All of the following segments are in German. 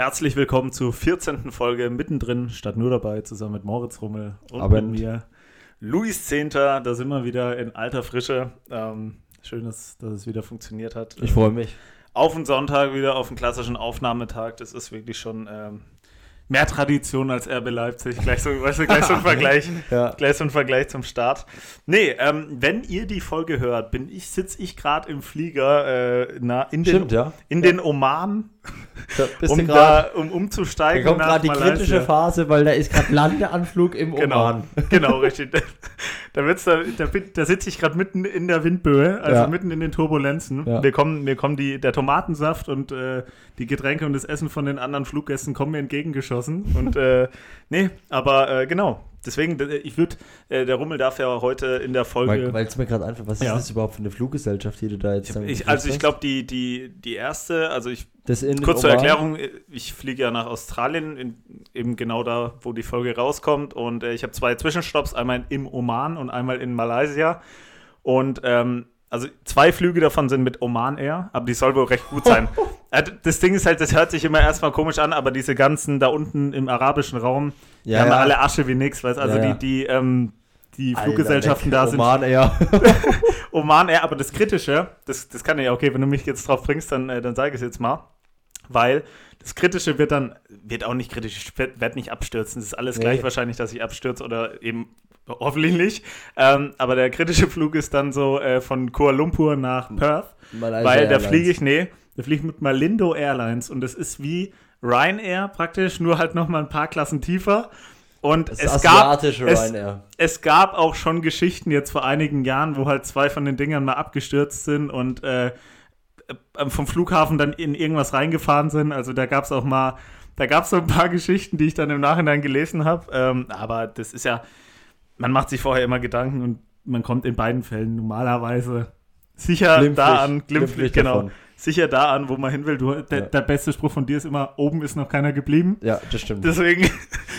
Herzlich willkommen zur 14. Folge mittendrin, statt nur dabei, zusammen mit Moritz Rummel und Abend. mit mir. Luis Zehnter, da sind wir wieder in alter Frische. Ähm, schön, dass, dass es wieder funktioniert hat. Ich freue mich. Auf den Sonntag wieder, auf den klassischen Aufnahmetag. Das ist wirklich schon ähm, mehr Tradition als RB Leipzig. Gleich so, weißt du, gleich so ein Vergleich. Ja. Gleich so ein Vergleich zum Start. Nee, ähm, wenn ihr die Folge hört, bin ich, sitze ich gerade im Flieger äh, na, in, den, Stimmt, ja. in den Oman, um, grad- da, um da umzusteigen. kommt nach gerade die Malaysia. kritische Phase, weil da ist gerade Landeanflug im Genau, Oman. genau, richtig. Da, wird's da, da, bin- da sitze ich gerade mitten in der Windböe, also Ja. mitten in den Turbulenzen. Ja. Mir kommen, mir kommen die, der Tomatensaft und äh, die Getränke und das Essen von den anderen Fluggästen kommen mir entgegengeschossen. Und äh, nee, aber äh, genau. Deswegen, d- ich würde, äh, der Rummel darf ja heute in der Folge. Weil es mir gerade einfach, was Ja. ist das überhaupt für eine Fluggesellschaft, die du da jetzt ich, also ich glaube, die, die, die erste, also ich Kurz zur Oman? Erklärung, ich fliege ja nach Australien, in, eben genau da, wo die Folge rauskommt. Und äh, ich habe zwei Zwischenstopps, einmal im Oman und einmal in Malaysia. Und ähm, also zwei Flüge davon sind mit Oman Air, aber die soll wohl recht gut sein. Äh, das Ding ist halt, das hört sich immer erstmal komisch an, aber diese ganzen da unten im arabischen Raum, die Ja, haben ja. alle Asche wie nix. Weißt? Also Ja, die, die, ähm, die Alter, Fluggesellschaften da sind Oman, ja. Oman Air, aber das Kritische, das, das kann ja, okay, wenn du mich jetzt drauf bringst, dann, äh, dann sage ich es jetzt mal. Weil das Kritische wird dann, wird auch nicht kritisch, ich werde werd nicht abstürzen. Es ist alles Nee. gleich wahrscheinlich, dass ich abstürze oder eben hoffentlich nicht. Ähm, aber der kritische Flug ist dann so äh, von Kuala Lumpur nach Perth. Malaysia weil da fliege ich, nee, da fliege ich mit Malindo Airlines und das ist wie Ryanair praktisch, nur halt nochmal ein paar Klassen tiefer. Und es gab, es, es gab auch schon Geschichten jetzt vor einigen Jahren, wo halt zwei von den Dingern mal abgestürzt sind und äh, vom Flughafen dann in irgendwas reingefahren sind. Also da gab es auch mal, da gab es so ein paar Geschichten, die ich dann im Nachhinein gelesen habe. Ähm, aber das ist ja, man macht sich vorher immer Gedanken und man kommt in beiden Fällen normalerweise sicher Glimpflich, da an, glimpflich, glimpflich genau, davon. Sicher da an, wo man hin will. Du, der, Ja. der beste Spruch von dir ist immer, oben ist noch keiner geblieben. Ja, das stimmt. Deswegen,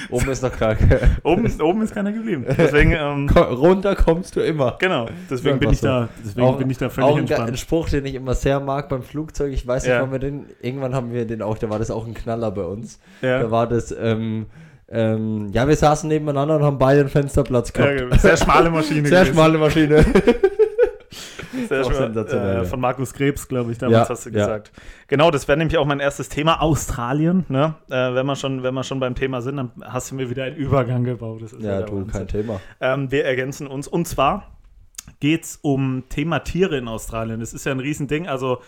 Oben ist noch krank. oben, oben ist keiner geblieben. Deswegen, ähm, Runter kommst du immer. Genau, deswegen Ja, bin ich da, deswegen Auch- bin ich da völlig auch ein, ge- ein entspannt. Spruch, den ich immer sehr mag beim Flugzeug. Ich weiß nicht, Ja. wann wir den. Irgendwann haben wir den auch, da war das auch ein Knaller bei uns. Ja. Da war das, ähm, ähm, ja, wir saßen nebeneinander und haben beide einen Fensterplatz gehabt. sehr schmale Maschine. Sehr gewesen. schmale Maschine. Sehr sensationell, äh. Von Markus Krebs, glaube ich, damals Ja, hast du ja. gesagt. Genau, das wäre nämlich auch mein erstes Thema, Australien. Ne? Äh, wenn, wir schon, wenn wir schon beim Thema sind, dann hast du mir wieder einen Übergang gebaut. Das ist ja, du, Wahnsinn. kein Thema. Ähm, wir ergänzen uns. Und zwar geht es um Thema Tiere in Australien. Das ist ja ein Riesending. Also,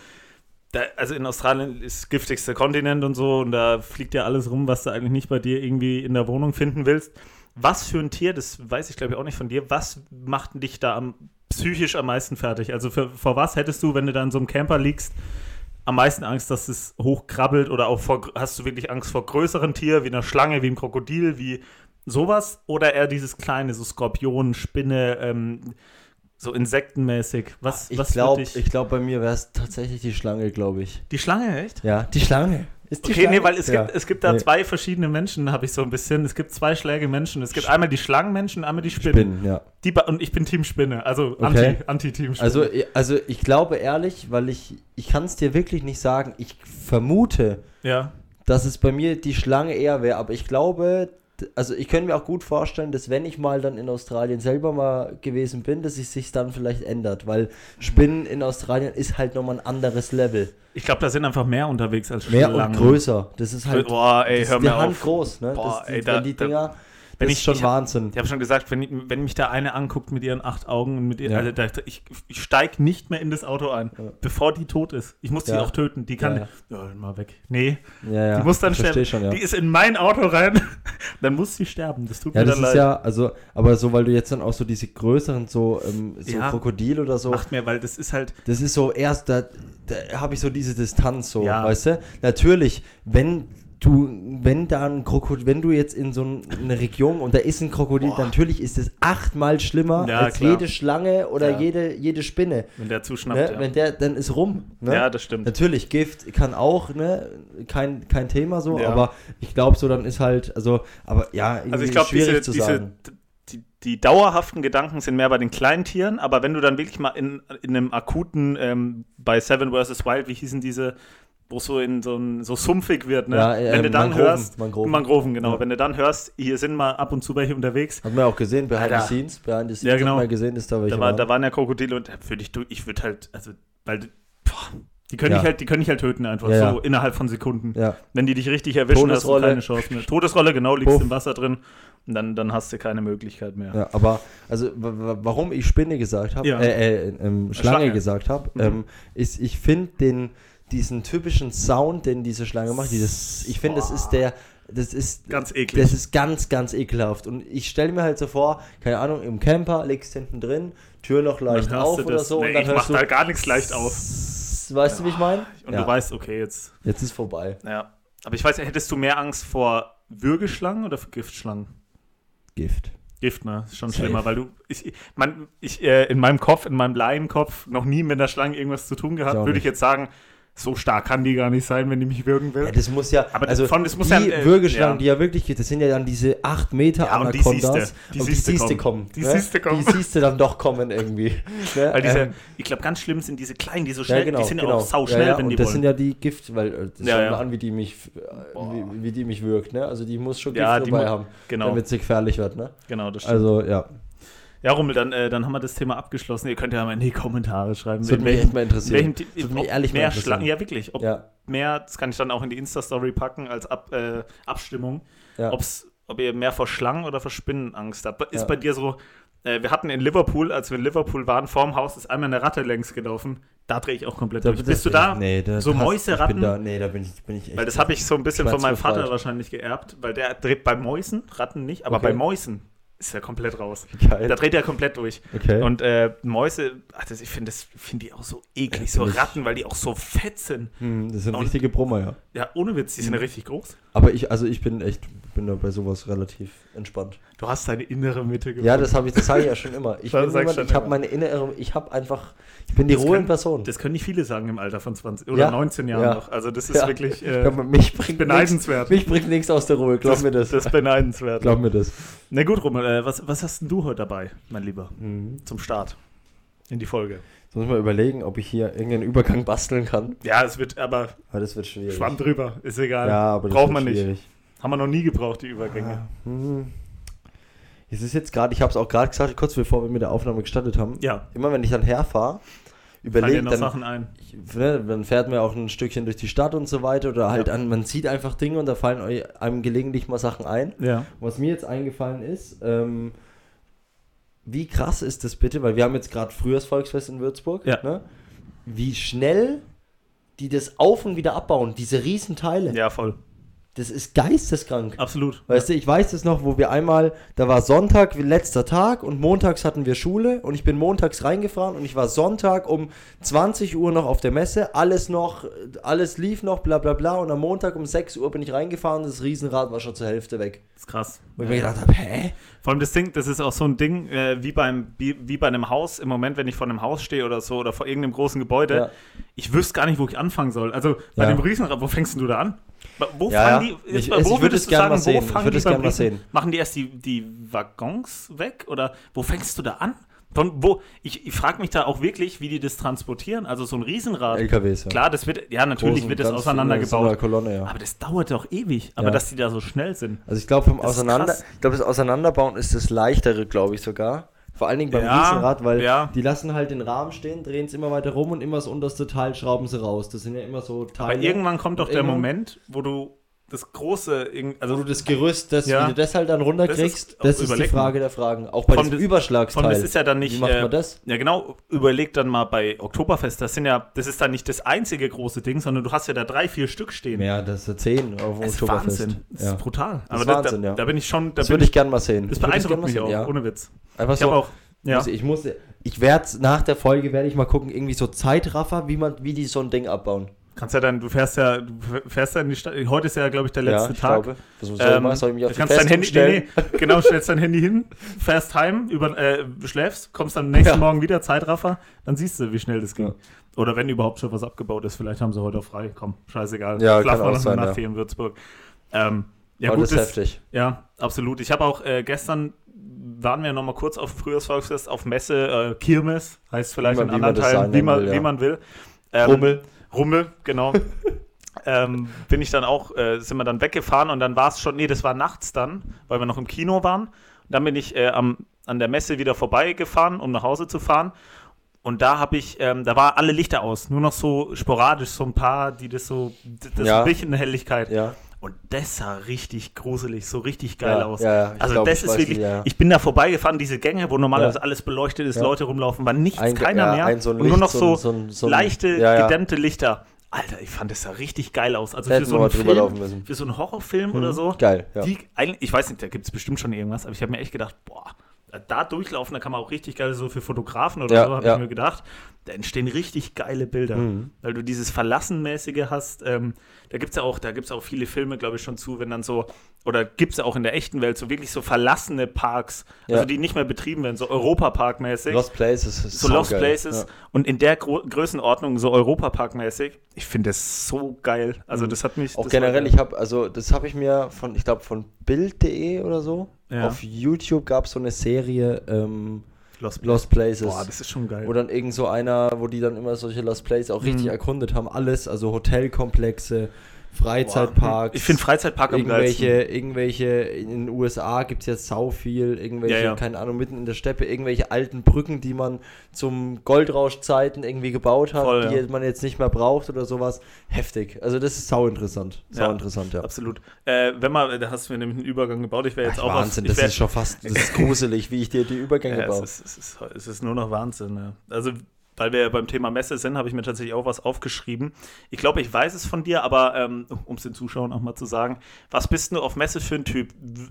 da, also in Australien ist giftigste Kontinent und so. Und da fliegt ja alles rum, was du eigentlich nicht bei dir irgendwie in der Wohnung finden willst. Was für ein Tier, das weiß ich glaube ich auch nicht von dir, was macht dich da am, psychisch am meisten fertig? Also für, vor was hättest du, wenn du da in so einem Camper liegst, am meisten Angst, dass es hochkrabbelt oder auch vor, hast du wirklich Angst vor größeren Tieren, wie einer Schlange, wie einem Krokodil, wie sowas? Oder eher dieses kleine, so Skorpion, Spinne, ähm, so insektenmäßig? Was, Ich was glaube, dich? ich glaub, bei mir wäre es tatsächlich die Schlange, glaube ich. Die Schlange, echt? Ja, die Schlange. Ist die Okay, Schlange? nee, weil es, ja. gibt, es gibt da Nee. zwei verschiedene Menschen, habe ich so ein bisschen. Es gibt zwei Schläge Menschen. Es gibt einmal die Schlangenmenschen, einmal die Spinnen. Spinnen, ja. Die, und ich bin Team Spinne, also Okay. Anti, Anti-Team Spinne. Also, also ich glaube ehrlich, weil ich, ich kann es dir wirklich nicht sagen, ich vermute, ja. dass es bei mir die Schlange eher wäre, aber ich glaube, also ich könnte mir auch gut vorstellen, dass wenn ich mal dann in Australien selber mal gewesen bin, dass es sich dann vielleicht ändert, weil Spinnen in Australien ist halt nochmal ein anderes Level. Ich glaube, da sind einfach mehr unterwegs als Mehr Schlangen. und größer. Das ist halt Boah, ey, das hör ist mir die Hand auf. groß, ne? Boah, das, ey, da- die da- Dinger, wenn das ich- ist schon ich hab- Wahnsinn. Ich habe schon gesagt, wenn, wenn mich da eine anguckt mit ihren acht Augen und mit ihr, Ja. also da, ich, ich steige nicht mehr in das Auto ein, Ja. bevor die tot ist. Ich muss die Ja. auch töten. Die kann, mal weg. Nee, die muss dann sterben. Schon. Die ist in mein Auto rein, dann muss sie sterben. Das tut mir das dann ist leid. ja, also, aber so, weil du jetzt dann auch so diese größeren, so, ähm, so. Krokodil oder so, Macht mir, weil das ist halt, das ist so erst, da, da habe ich so diese Distanz so, weißt du? Natürlich, wenn du, wenn da ein Krokodil, wenn du jetzt in so ein- eine Region und da ist ein Krokodil, Boah. natürlich ist es achtmal schlimmer Ja, als klar. jede Schlange oder Ja. jede, jede Spinne. wenn der zuschnappt. Ne? ja. Wenn der, dann ist rum. Ne? ja, das stimmt. Natürlich, Gift kann auch, ne, kein, kein Thema so, aber ich glaube so, dann ist halt, also, aber ja, Also ich glaube, diese, zu diese die, die dauerhaften Gedanken sind mehr bei den kleinen Tieren, aber wenn du dann wirklich mal in, in einem akuten, ähm, bei Seven vs. Wild, wie hießen diese, wo es so in so, ein, so sumpfig wird, ne? Ja, äh, Wenn du dann Mangroven, hörst, Mangroven. Mangroven, genau. Ja. Wenn du dann hörst, hier sind mal ab und zu welche unterwegs, man ja auch gesehen, Behind Alter. the Scenes. Behind the Scenes Ja, genau. gesehen, dass da welche da, war, waren. da waren ja Krokodile und da würde ich, du- ich würde halt, also, weil, boah, die können Ja. ich halt, die können ich halt töten einfach, Ja, so ja. innerhalb von Sekunden. ja. Wenn die dich richtig erwischen, hast du Todesrolle. keine Chance mehr. Todesrolle, genau, liegst Puff. im Wasser drin und dann, dann hast du keine Möglichkeit mehr. Ja, aber also wa- wa- warum ich Spinne gesagt habe, Ja. äh, äh, ähm, Schlange, Schlange. gesagt habe, Mhm. ähm, ist, ich finde den diesen typischen Sound, den diese Schlange macht, dieses, ich finde, das ist der, das ist Ganz eklig. das ist ganz, ganz ekelhaft. Und ich stelle mir halt so vor, keine Ahnung, im Camper legst hinten drin, Tür noch leicht auf du oder das- so Nee, und dann ich mach du. da gar nichts leicht auf. Weißt du, wie ich meine? Und Ja. du weißt, okay, jetzt. Jetzt ist vorbei. Ja. Aber ich weiß, hättest du mehr Angst vor Würgeschlangen oder vor Giftschlangen? Gift. Gift, ne? Ist schon Safe. schlimmer, weil du, ich, man, ich äh, in meinem Kopf, in meinem Laienkopf noch nie mit einer Schlange irgendwas zu tun gehabt, würde ich jetzt sagen, so stark kann die gar nicht sein, wenn die mich würgen will. Ja, das muss ja, Aber also von- das muss die ja, äh, Würgeschlangen, ja. die ja wirklich geht, das sind ja dann diese 8 Meter Ja, und die. Anacondas. Die siehste kommen. kommen. Die ne? siehste kommen. Die siehste dann doch kommen irgendwie. ne? Weil diese, Ähm, ich glaube, ganz schlimm sind diese kleinen, die so ja, schnell, genau, die sind ja genau. auch sau schnell, ja, ja, wenn die das wollen. sind ja die Gift, weil äh, das Ja, schaut ja. mal an, wie die mich, äh, wie, wie die mich wirkt, ne? Also die muss schon Gift Ja, dabei haben, genau, damit sie gefährlich wird, ne? genau, das stimmt. Also ja, ja, Rummel, dann, äh, dann haben wir das Thema abgeschlossen. Ihr könnt ja mal in die Kommentare schreiben. das würde mich echt mal interessieren. welchen, Würde mich ehrlich mal mehr interessieren. Schlangen, ja wirklich, Ja, mehr, das kann ich dann auch in die Insta-Story packen als Ab, äh, Abstimmung, ja. ob's, ob ihr mehr vor Schlangen oder vor Spinnen Angst habt. Ist Ja. bei dir so, äh, wir hatten in Liverpool, als wir in Liverpool waren, vorm Haus ist einmal eine Ratte längs gelaufen. Da drehe ich auch komplett durch. Bist du da? Nee, da So passt- Mäuse, Ratten? Da, nee, da bin ich, bin ich echt. Weil das habe ich so ein bisschen von meinem Vater wahrscheinlich geerbt, weil der dreht bei Mäusen, Ratten nicht, aber Okay. bei Mäusen ist er komplett raus. Geil. Da dreht er komplett durch. Okay. Und äh, Mäuse, ach, das, ich finde das find die auch so eklig, Ja, so Ratten, weil die auch so fett sind. Hm, das sind Und- richtige Brummer, ja. Ja, ohne Witz, die sind ja richtig groß. Aber ich, also ich bin echt, bin da bei sowas relativ entspannt. Du hast deine innere Mitte gefunden. Ja, das habe ich, das sage ich ja schon immer. Ich bin ich jemand, schon ich habe meine innere, ich habe einfach, ich bin die Das Ruhe in können- Person. Das können nicht viele sagen im Alter von 20 oder Ja, 19 Jahren ja. noch. Also das ist Ja. wirklich Ich äh, glaub, mich bringt nichts, beneidenswert. mich bringt nichts aus der Ruhe, glaub das, mir das. Das ist beneidenswert. Glaub mir das. Na gut, Rummel, äh, was, was hast denn du heute dabei, mein Lieber, Mhm. zum Start in die Folge? Jetzt muss mal überlegen, ob ich hier irgendeinen Übergang basteln kann. Ja, es wird aber Aber das wird schwierig. Schwamm drüber, ist egal. Ja, aber das Braucht wird man nicht. Haben wir noch nie gebraucht, die Übergänge. Ah, hm. Es ist jetzt gerade, ich habe es auch gerade gesagt, kurz bevor wir mit der Aufnahme gestartet haben. Ja, Immer wenn ich dann herfahre, überlege dann, Sachen ein. ich, ne, dann fährt man auch ein Stückchen durch die Stadt und so weiter oder halt Ja. an, man sieht einfach Dinge und da fallen einem gelegentlich mal Sachen ein. Ja. Was mir jetzt eingefallen ist, ähm, wie krass ist das bitte, weil wir haben jetzt gerade Frühjahrsvolksfest in Würzburg, Ja. ne? wie schnell die das auf und wieder abbauen, diese Riesenteile. Ja, voll. Das ist geisteskrank. Absolut. Weißt du, ich weiß es noch, wo wir einmal, da war Sonntag, letzter Tag und montags hatten wir Schule und ich bin montags reingefahren und ich war Sonntag um 20 Uhr noch auf der Messe, alles noch, alles lief noch, bla bla bla und am Montag um 6 Uhr bin ich reingefahren und das Riesenrad war schon zur Hälfte weg. Das ist krass. Wo ich mir gedacht habe, hä? Vor allem das Ding, das ist auch so ein Ding, äh, wie, beim, wie, wie bei einem Haus, im Moment, wenn ich vor einem Haus stehe oder so oder vor irgendeinem großen Gebäude, Ja. ich wüsste gar nicht, wo ich anfangen soll. Also bei Ja. dem Riesenrad, wo fängst du da an? Wo Ja, fangen die, jetzt Ich- wo ich würde würdest es du gern sagen, mal wo sehen. Ich fangen würde die es gern beim mal sehen. Machen die erst die, die Waggons weg oder wo fängst du da an? Von wo, ich, ich frage mich da auch wirklich, wie die das transportieren. Also so ein Riesenrad. LKWs, ja. Klar, das wird, ja, natürlich Großen, wird das auseinandergebaut. Kolonne, ja. Aber das dauert doch ewig. Aber Ja. dass die da so schnell sind. Also ich glaube vom Auseinander, ich glaube das Auseinanderbauen ist das leichtere, glaube ich sogar. Vor allen Dingen beim Ja, Riesenrad, weil ja. die lassen halt den Rahmen stehen, drehen es immer weiter rum und immer das unterste Teil schrauben sie raus. Das sind ja immer so Teile. Aber irgendwann kommt doch der Moment, wo du das große, Also du das Gerüst, das, Ja. wie du das halt dann runterkriegst, Das das ist- ist, das ist die überleg Frage der Fragen. Auch bei dem das- Überschlagsteil. Allem, das ist ja dann nicht. Wie macht äh, man das? Ja, genau. Überleg dann mal bei Oktoberfest. Das sind ja, das ist dann nicht das einzige große Ding, sondern du hast ja da drei, vier Stück stehen. Ja, das ist ja 10 auf Das ist Oktoberfest. Wahnsinn. Das Ja. ist brutal. Das ist da, Wahnsinn, da, ja. da bin ich schon. Da Das würde ich gern mal sehen. Das ich beeindruckt mich auch, sehen, ja. ohne Witz. Einfach Ich so, auch. Ja. muss, ich muss, ich werde nach der Folge werde ich mal gucken, irgendwie so Zeitraffer, wie man, wie die so ein Ding abbauen. Kannst ja dann, du fährst ja, du fährst ja in die Stadt. Heute ist ja, glaube ich, der letzte ich Tag. glaube. Was soll ich Ähm, machen? Soll ich mich auf du die kannst dein Handy, stellen? nee, nee, genau, stellst dein Handy hin, fährst heim, über, äh, schläfst, kommst dann am nächsten Ja. Morgen wieder, Zeitraffer, dann siehst du, wie schnell das ging. Ja. Oder wenn überhaupt schon was abgebaut ist, vielleicht haben sie heute auch frei. Komm, scheißegal. Ja, wir auch noch eine Nacht ja. hier in Würzburg. Ähm, ja, Aber gut, das ist das, heftig. ja, absolut. Ich habe auch äh, gestern waren wir noch mal kurz auf Frühjahrsvolksfest auf Messe, äh, Kirmes, heißt vielleicht Wie man- in anderen das Teilen, wie man, will, ja. wie man will. Ähm, Rummel. Rummel, genau. ähm, bin ich dann auch, äh, sind wir dann weggefahren und dann war es schon, nee, das war nachts dann, weil wir noch im Kino waren. Und dann bin ich äh, am, an der Messe wieder vorbeigefahren, um nach Hause zu fahren. Und da habe ich, ähm, da war alle Lichter aus, nur noch so sporadisch, so ein paar, die das so, das Ja. ein bisschen Helligkeit. Ja. Und das sah richtig gruselig, so richtig geil Ja, aus. ja, also glaub, das ist wirklich, ja. ich bin da vorbeigefahren, diese Gänge, wo normalerweise alles beleuchtet ist. Leute rumlaufen, war nichts, Ein- keiner mehr. ein so ein und nur noch so so, so leichte, gedämmte Lichter. Alter, ich fand das sah richtig geil aus. Also für so einen Film, für so einen Horrorfilm Mhm. oder so. Geil, ja. Die, ich weiß nicht, da gibt es bestimmt schon irgendwas, aber ich habe mir echt gedacht, boah, da durchlaufen, da kann man auch richtig geil, so für Fotografen oder so, habe ich mir gedacht, da entstehen richtig geile Bilder. Mhm. Weil du dieses Verlassenmäßige hast. Ähm, da gibt es ja auch, da gibt's auch viele Filme, glaube ich, schon zu, wenn dann so, oder gibt es auch in der echten Welt so wirklich so verlassene Parks, also Ja. die nicht mehr betrieben werden, so Europapark-mäßig. Lost Places ist so Lost saugeil. Places Ja. und in der Gro Größenordnung so Europapark-mäßig. Ich finde das so geil. Also das hat mich Mhm. Auch generell, geil. ich habe, also das habe ich mir von, ich glaube, von Bild.de oder so. Ja. Auf YouTube gab es so eine Serie ähm, Lost, Lost Places. Boah, das ist schon geil. Wo dann irgend so einer, wo die dann immer solche Lost Places auch richtig Mhm. erkundet haben. Alles, also Hotelkomplexe, Freizeitparks. ich finde Freizeitpark am irgendwelche, geilsten. irgendwelche, in den USA gibt es jetzt sau viel, irgendwelche, Ja, ja. keine Ahnung, mitten in der Steppe, irgendwelche alten Brücken, die man zum Goldrauschzeiten irgendwie gebaut hat, Voll, die ja. man jetzt nicht mehr braucht oder sowas. Heftig. Also das ist sau interessant. Sau Ja. interessant, ja. Absolut. Äh, wenn man, da hast du mir nämlich einen Übergang gebaut. Ich wäre jetzt Ach, auch Wahnsinn, auf, das ist schon fast, das ist gruselig, wie ich dir die Übergänge Ja, es, baue. ist, es, ist, es ist nur noch Wahnsinn. Ja. Also, weil wir ja beim Thema Messe sind, habe ich mir tatsächlich auch was aufgeschrieben. Ich glaube, ich weiß es von dir, aber ähm, um es den Zuschauern auch mal zu sagen, was bist du auf Messe für ein Typ?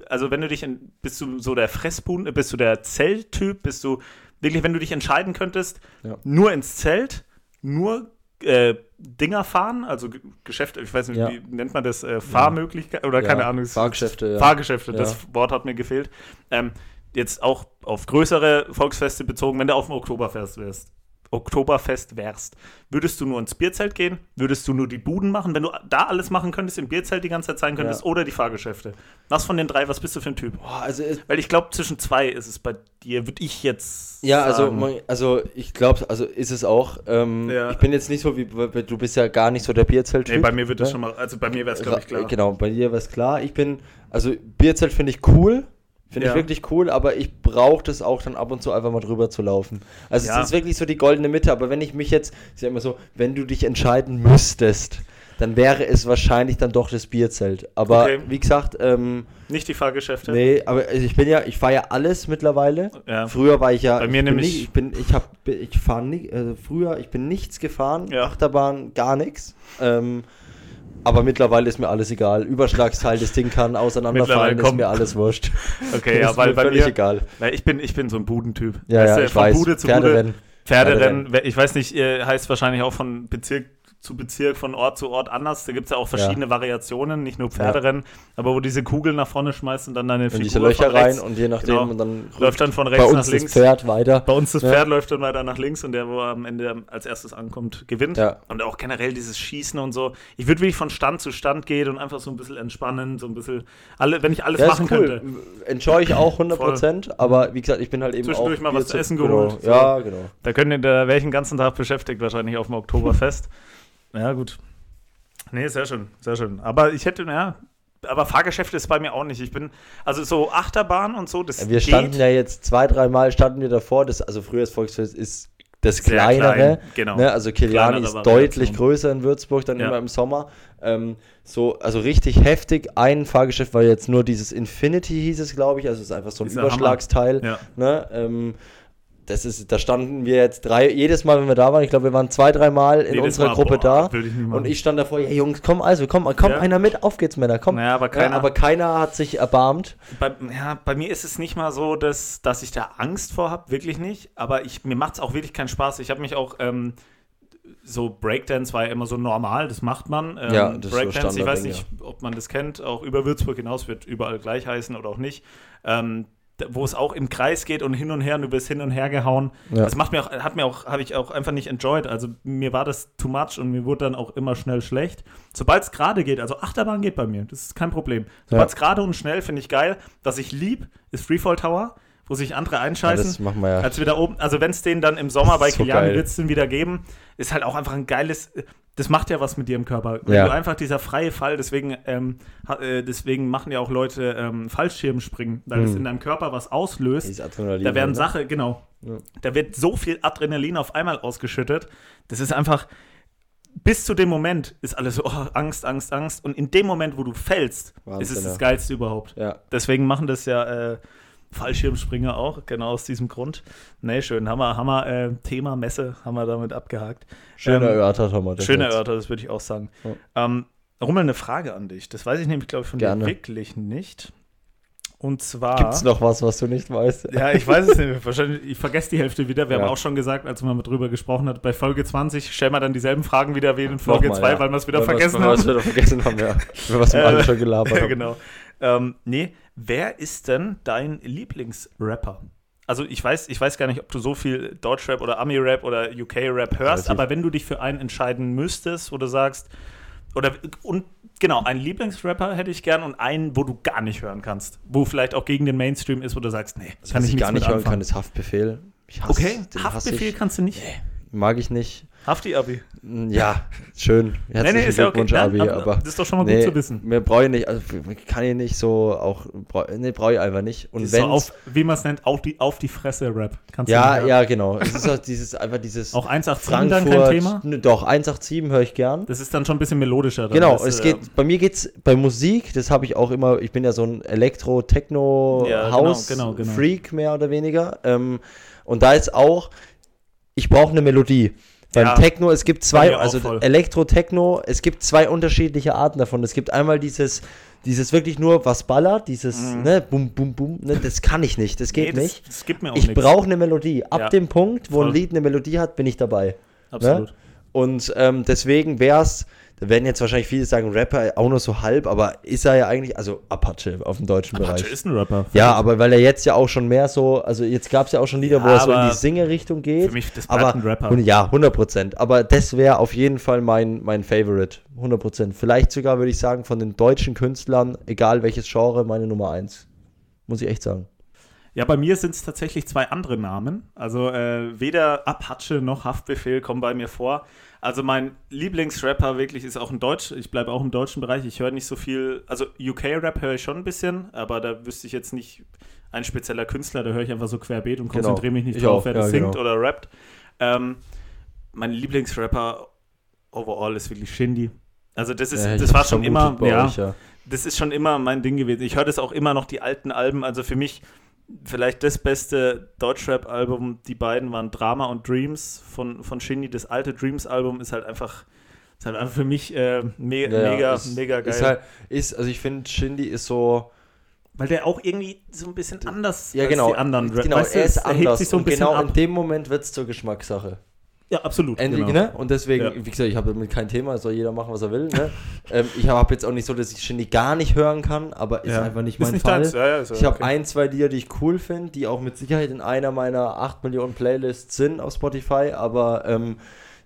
Also, wenn du dich in, bist du so der Fressbuden, bist du der Zelttyp, bist du wirklich, wenn du dich entscheiden könntest, Ja. nur ins Zelt, nur äh, Dinger fahren, also G- Geschäfte, ich weiß nicht, Ja. wie nennt man das, äh, Fahrmöglichkeit oder Ja, keine Ahnung. es- Fahrgeschäfte. Fahrgeschäfte, das Wort hat mir gefehlt. Ähm, jetzt auch auf größere Volksfeste bezogen, wenn du auf dem Oktoberfest wärst. Oktoberfest wärst, würdest du nur ins Bierzelt gehen? Würdest du nur die Buden machen, wenn du da alles machen könntest, im Bierzelt die ganze Zeit sein könntest Ja. oder die Fahrgeschäfte? Was von den drei, was bist du für ein Typ? Boah, also Weil ich glaube, zwischen zwei ist es bei dir, würde ich jetzt Ja, also, sagen. man- also ich glaube, also ist es auch. Ähm, Ja. Ich bin jetzt nicht so wie, du bist ja gar nicht so der Bierzelt-Typ. Nee, bei mir wird das ne? schon mal, also bei mir wäre es, glaube ich, klar. Genau, bei dir wäre es klar. Ich bin, also Bierzelt finde ich cool. Finde Ja. ich wirklich cool, aber ich brauche das auch dann ab und zu einfach mal drüber zu laufen. Also Ja. es ist wirklich so die goldene Mitte, aber wenn ich mich jetzt, ist ja immer so, wenn du dich entscheiden müsstest, dann wäre es wahrscheinlich dann doch das Bierzelt. Aber Okay. wie gesagt, ähm, Nicht die Fahrgeschäfte? nee, aber also ich bin ja, ich fahre ja alles mittlerweile. Ja. Früher war ich ja. Bei mir ich bin nämlich- Nicht, ich bin, ich habe, ich fahre nicht. Also früher, ich bin nichts gefahren. Ja. Achterbahn gar nichts. Ähm, aber mittlerweile ist mir alles egal. Überschlagsteil, das Ding kann auseinanderfallen, ist mir alles wurscht. Okay, ja, weil mir bei mir, egal. weil ich bin, ich bin so ein Budentyp. Ja, Weißt ja, du, ich von weiß. Bude zu Pferderennen. Bude. Pferderennen, ich weiß nicht, heißt wahrscheinlich auch von Bezirk zu Bezirk, von Ort zu Ort anders. Da gibt es ja auch verschiedene Variationen, nicht nur Pferderennen, aber wo diese Kugeln nach vorne schmeißt und dann deine In Figur diese Löcher rechts, rein und je nachdem genau, und dann läuft dann von bei rechts uns nach das links. Pferd weiter. Bei uns das Ja. Pferd läuft dann weiter nach links und der, wo am Ende als erstes ankommt, gewinnt. Ja. Und auch generell dieses Schießen und so. Ich würde wirklich von Stand zu Stand gehen und einfach so ein bisschen entspannen, so ein bisschen, alle, wenn ich alles Ja, machen cool. könnte. Enjoy ich auch 100%, aber wie gesagt, ich bin halt eben Zwischendurch auch mal was zu essen genau. geholt, so. Ja, genau. Da, können, da wäre ich den ganzen Tag beschäftigt, wahrscheinlich auf dem Oktoberfest. ja, gut. Nee, sehr schön, sehr schön. Aber ich hätte, ja, aber Fahrgeschäfte ist bei mir auch nicht. Ich bin, also so Achterbahn und so, das Ja, wir standen ja jetzt zwei, dreimal standen wir davor, das, also früher das Volksfest ist das Sehr kleinere, klein, genau. ne? also Kiliani Kleinere ist deutlich größer in Würzburg, dann Ja. immer im Sommer. Ähm, so, also richtig heftig. Ein Fahrgeschäft war jetzt nur dieses Infinity, hieß es, glaube ich. Also es ist einfach so ein Dieser Überschlagsteil. Ja. Ne? Ähm, das ist, da standen wir jetzt drei, jedes Mal, wenn wir da waren, ich glaube, wir waren zwei, dreimal in Jedes unserer Mal, Gruppe boah, da. ich und ich stand davor, ja Jungs, komm, also komm, komm Ja. einer mit, auf geht's, Männer, komm. Naja, aber keiner- aber keiner hat sich erbarmt. Bei, ja, bei mir ist es nicht mal so, dass, dass ich da Angst vor habe, wirklich nicht. Aber ich, mir macht es auch wirklich keinen Spaß. Ich habe mich auch, ähm, so Breakdance war ja immer so normal, das macht man. Ähm, Ja, das ist so Breakdance, ich weiß nicht, ob man das kennt, auch über Würzburg hinaus wird überall gleich heißen oder auch nicht. Ähm, wo es auch im Kreis geht und hin und her und du bist hin und her gehauen. Ja. Das macht mir auch, hat mir auch, habe ich auch einfach nicht enjoyed. Also mir war das too much und mir wurde dann auch immer schnell schlecht. Sobald es gerade geht, also Achterbahn geht bei mir, das ist kein Problem. Sobald es gerade und schnell finde ich geil. Was ich lieb, ist Freefall Tower, wo sich andere Ja, einscheißen. das machen wir ja. als wir da oben, also wenn es den dann im Sommer bei so Kilian es den wieder geben, ist halt auch einfach ein geiles, das macht ja was mit dir im Körper. Wenn Ja. du einfach dieser freie Fall, deswegen, ähm, äh, deswegen machen ja auch Leute ähm, Fallschirmspringen, weil es Mhm. in deinem Körper was auslöst. Da werden ne? Sache, genau. Ja. Da wird so viel Adrenalin auf einmal ausgeschüttet. Das ist einfach, bis zu dem Moment ist alles so, oh, Angst, Angst, Angst. Und in dem Moment, wo du fällst, Wahnsinn, ist es ja. das Geilste überhaupt. Ja. Deswegen machen das ja äh, Fallschirmspringer auch, genau aus diesem Grund. Nee, schön. Haben wir, haben wir äh, Thema Messe, haben wir damit abgehakt. Schön Ähm, erörtert haben wir das Schön jetzt. erörtert, das würde ich auch sagen. Ja. Ähm, Rummel, eine Frage an dich. Das weiß ich nämlich, glaube ich, von Gerne. dir wirklich nicht. Und zwar. Gibt es noch was, was du nicht weißt? Ja, ich weiß es nicht. Wahrscheinlich, ich vergesse die Hälfte wieder. Wir Ja. haben auch schon gesagt, als man mal drüber gesprochen hat, bei Folge 20 stellen wir dann dieselben Fragen wieder wie in Folge Nochmal, 2, ja. weil wir es wieder Weil vergessen weil wir's haben. wieder vergessen haben, ja. Wir Äh, alle schon gelabert haben. genau. Ähm, nee, wer ist denn dein Lieblingsrapper? Also ich weiß, ich weiß gar nicht, ob du so viel Deutschrap oder Ami-Rap oder UK-Rap hörst, aber wenn du dich für einen entscheiden müsstest, wo du sagst, oder und genau, einen Lieblingsrapper hätte ich gern und einen, wo du gar nicht hören kannst, wo vielleicht auch gegen den Mainstream ist, wo du sagst, nee, Das, was ich nichts gar nicht hören kann, ist Haftbefehl. Ich hasse, Okay, Haftbefehl ich. kannst du nicht. Mag ich nicht. Hafti-Abi. Ja, schön. Herzlichen ja okay. Glückwunsch, Ja, Abi. aber aber das ist doch schon mal gut nee, zu wissen. Mir brauche ich nicht, also kann ich nicht so auch, nee, brauche ich einfach nicht. Und wenn so auf, wie man es nennt, auf die, auf die Fresse Rap. Kannst du ja, ja, genau. Es ist auch dieses, einfach dieses Auch 187 Frankfurt. dann kein Thema? Ne, Doch, 187 höre ich gern. Das ist dann schon ein bisschen melodischer. Genau, es äh, geht, bei mir geht's bei Musik, das habe ich auch immer, ich bin ja so ein Elektro, Techno, Ja, genau, genau, genau. Mehr oder weniger. Ähm, und da ist auch, ich brauche eine Melodie. Beim Ja, Techno, es gibt zwei, also voll. Elektro, Techno, es gibt zwei unterschiedliche Arten davon. Es gibt einmal dieses, dieses wirklich nur was ballert, dieses, Mhm. ne, bum, bum, bum, ne, das kann ich nicht, das geht nee, nicht. Das, das gibt mir auch Ich brauche eine Melodie. Ab Ja, dem Punkt, wo voll. ein Lied eine Melodie hat, bin ich dabei. Absolut. Und ähm, deswegen wäre es, da werden jetzt wahrscheinlich viele sagen, Rapper auch nur so halb, aber ist er ja eigentlich, also Apache auf dem deutschen Apache Bereich. ist ein Rapper. Ja, aber weil er jetzt ja auch schon mehr so, also jetzt gab es ja auch schon Lieder, wo Ja, er so in die Singe-Richtung geht. Für mich, das aber ein Rapper. ja, 100 Prozent. Aber das wäre auf jeden Fall mein, mein Favorite. 100 Prozent. Vielleicht sogar, würde ich sagen, von den deutschen Künstlern, egal welches Genre, meine Nummer eins. Muss ich echt sagen. Ja, bei mir sind es tatsächlich zwei andere Namen. Also äh, weder Apache noch Haftbefehl kommen bei mir vor. Also mein Lieblingsrapper wirklich ist auch ein Deutsch. Ich bleibe auch im deutschen Bereich. Ich höre nicht so viel. Also UK-Rap höre ich schon ein bisschen, aber da wüsste ich jetzt nicht ein spezieller Künstler. Da höre ich einfach so querbeet und Genau. konzentriere mich nicht Ich drauf, auch, wer das ja, singt genau. oder rappt. Ähm, mein Lieblingsrapper overall ist wirklich Shindy. Also das ist, Ja, das war schon immer, ja, euch, ja. das ist schon immer mein Ding gewesen. Ich höre das auch immer noch, die alten Alben. Also für mich vielleicht das beste Deutschrap-Album, die beiden waren Drama und Dreams von, von Shindy. Das alte Dreams-Album ist halt einfach, ist halt einfach für mich äh, me Ja, mega, ist, mega geil. Ist halt, ist, also ich finde, Shindy ist so, Weil der auch irgendwie so ein bisschen anders ja genau, als die anderen Rap- genau, weißt du, er ist anders sich so ein und genau ab. in dem Moment wird es zur Geschmackssache. Ja, absolut. Endlich, genau. ne? Und deswegen, Ja. wie gesagt, ich habe damit kein Thema, soll jeder machen, was er will, ne? ähm, ich habe jetzt auch nicht so, dass ich Shindy gar nicht hören kann, aber ist Ja. einfach nicht Ist mein nicht Fall. deins. Ja, ja, ist ja Ich habe okay. ein, zwei Lieder, die ich cool finde, die auch mit Sicherheit in einer meiner 8 Millionen Playlists sind auf Spotify, aber ähm,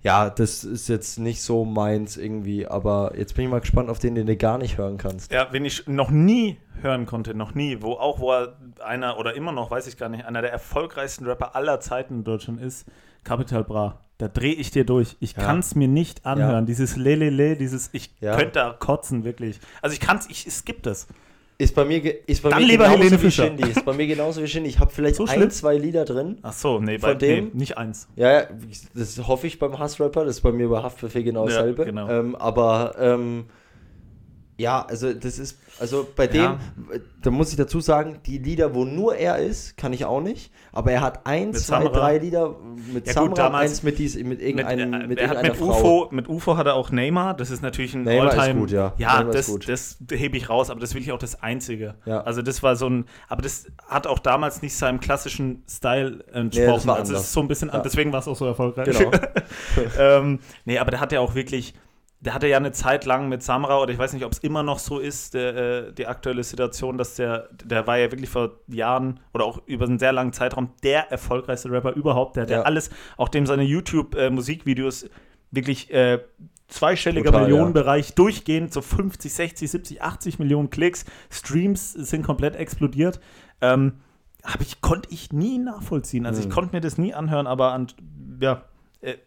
ja, das ist jetzt nicht so meins irgendwie, aber jetzt bin ich mal gespannt auf den, den du gar nicht hören kannst. Ja, wenn ich noch nie hören konnte, noch nie, wo auch, wo er einer oder immer noch, weiß ich gar nicht, einer der erfolgreichsten Rapper aller Zeiten in Deutschland ist, Capital Bra. Da drehe ich dir durch. Ich Ja. kann es mir nicht anhören. Dieses Lelele, dieses, ich Ja. könnte da kotzen, wirklich. Also ich kann es, ich, es gibt es. Ist bei mir, ist bei Dann mir lieber genauso Helene wie Fischer. Shindy. Ist bei mir genauso wie Shindy. Ich habe vielleicht So ein, schlimm? zwei Lieder drin. Ach so, nee, bei, dem? nee, nicht eins. Ja, ja, das hoffe ich beim Hassrapper, das ist bei mir bei Haftbefehl genau Ja, dasselbe. genau. Ähm, aber ähm, ja, also das ist, also bei dem, Ja. da muss ich dazu sagen, die Lieder, wo nur er ist, kann ich auch nicht. Aber er hat ein, Mit zwei, Samra? drei Lieder mit Ja, gut, Samra, damals- eins mit, dies, mit Mit, irgendeinem, äh, mit er hat irgendeiner mit Frau. UFO, mit UFO hat er auch Neymar, das ist natürlich ein Neymar ist Alltime. gut, ja. Ja, Neymar ist das, gut. das hebe ich raus, aber das will ich auch das Einzige. Ja. Also das war so ein, aber das hat auch damals nicht seinem klassischen Style entsprochen. war also es ist so ein bisschen, Ja. deswegen war es auch so erfolgreich. Genau. ähm, nee, aber der hat ja auch wirklich, der hatte ja eine Zeit lang mit Samra, oder ich weiß nicht, ob es immer noch so ist, der, äh, die aktuelle Situation, dass der, der war ja wirklich vor Jahren oder auch über einen sehr langen Zeitraum der erfolgreichste Rapper überhaupt. Der hat ja, Ja. alles, auch dem seine YouTube-Musikvideos wirklich äh, zweistelliger Brutal, Millionenbereich durchgehend, so 50, 60, 70, 80 Millionen Klicks, Streams sind komplett explodiert. Ähm, hab ich, konnte ich nie nachvollziehen. Also ich Mhm. konnte mir das nie anhören, aber an, ja, äh,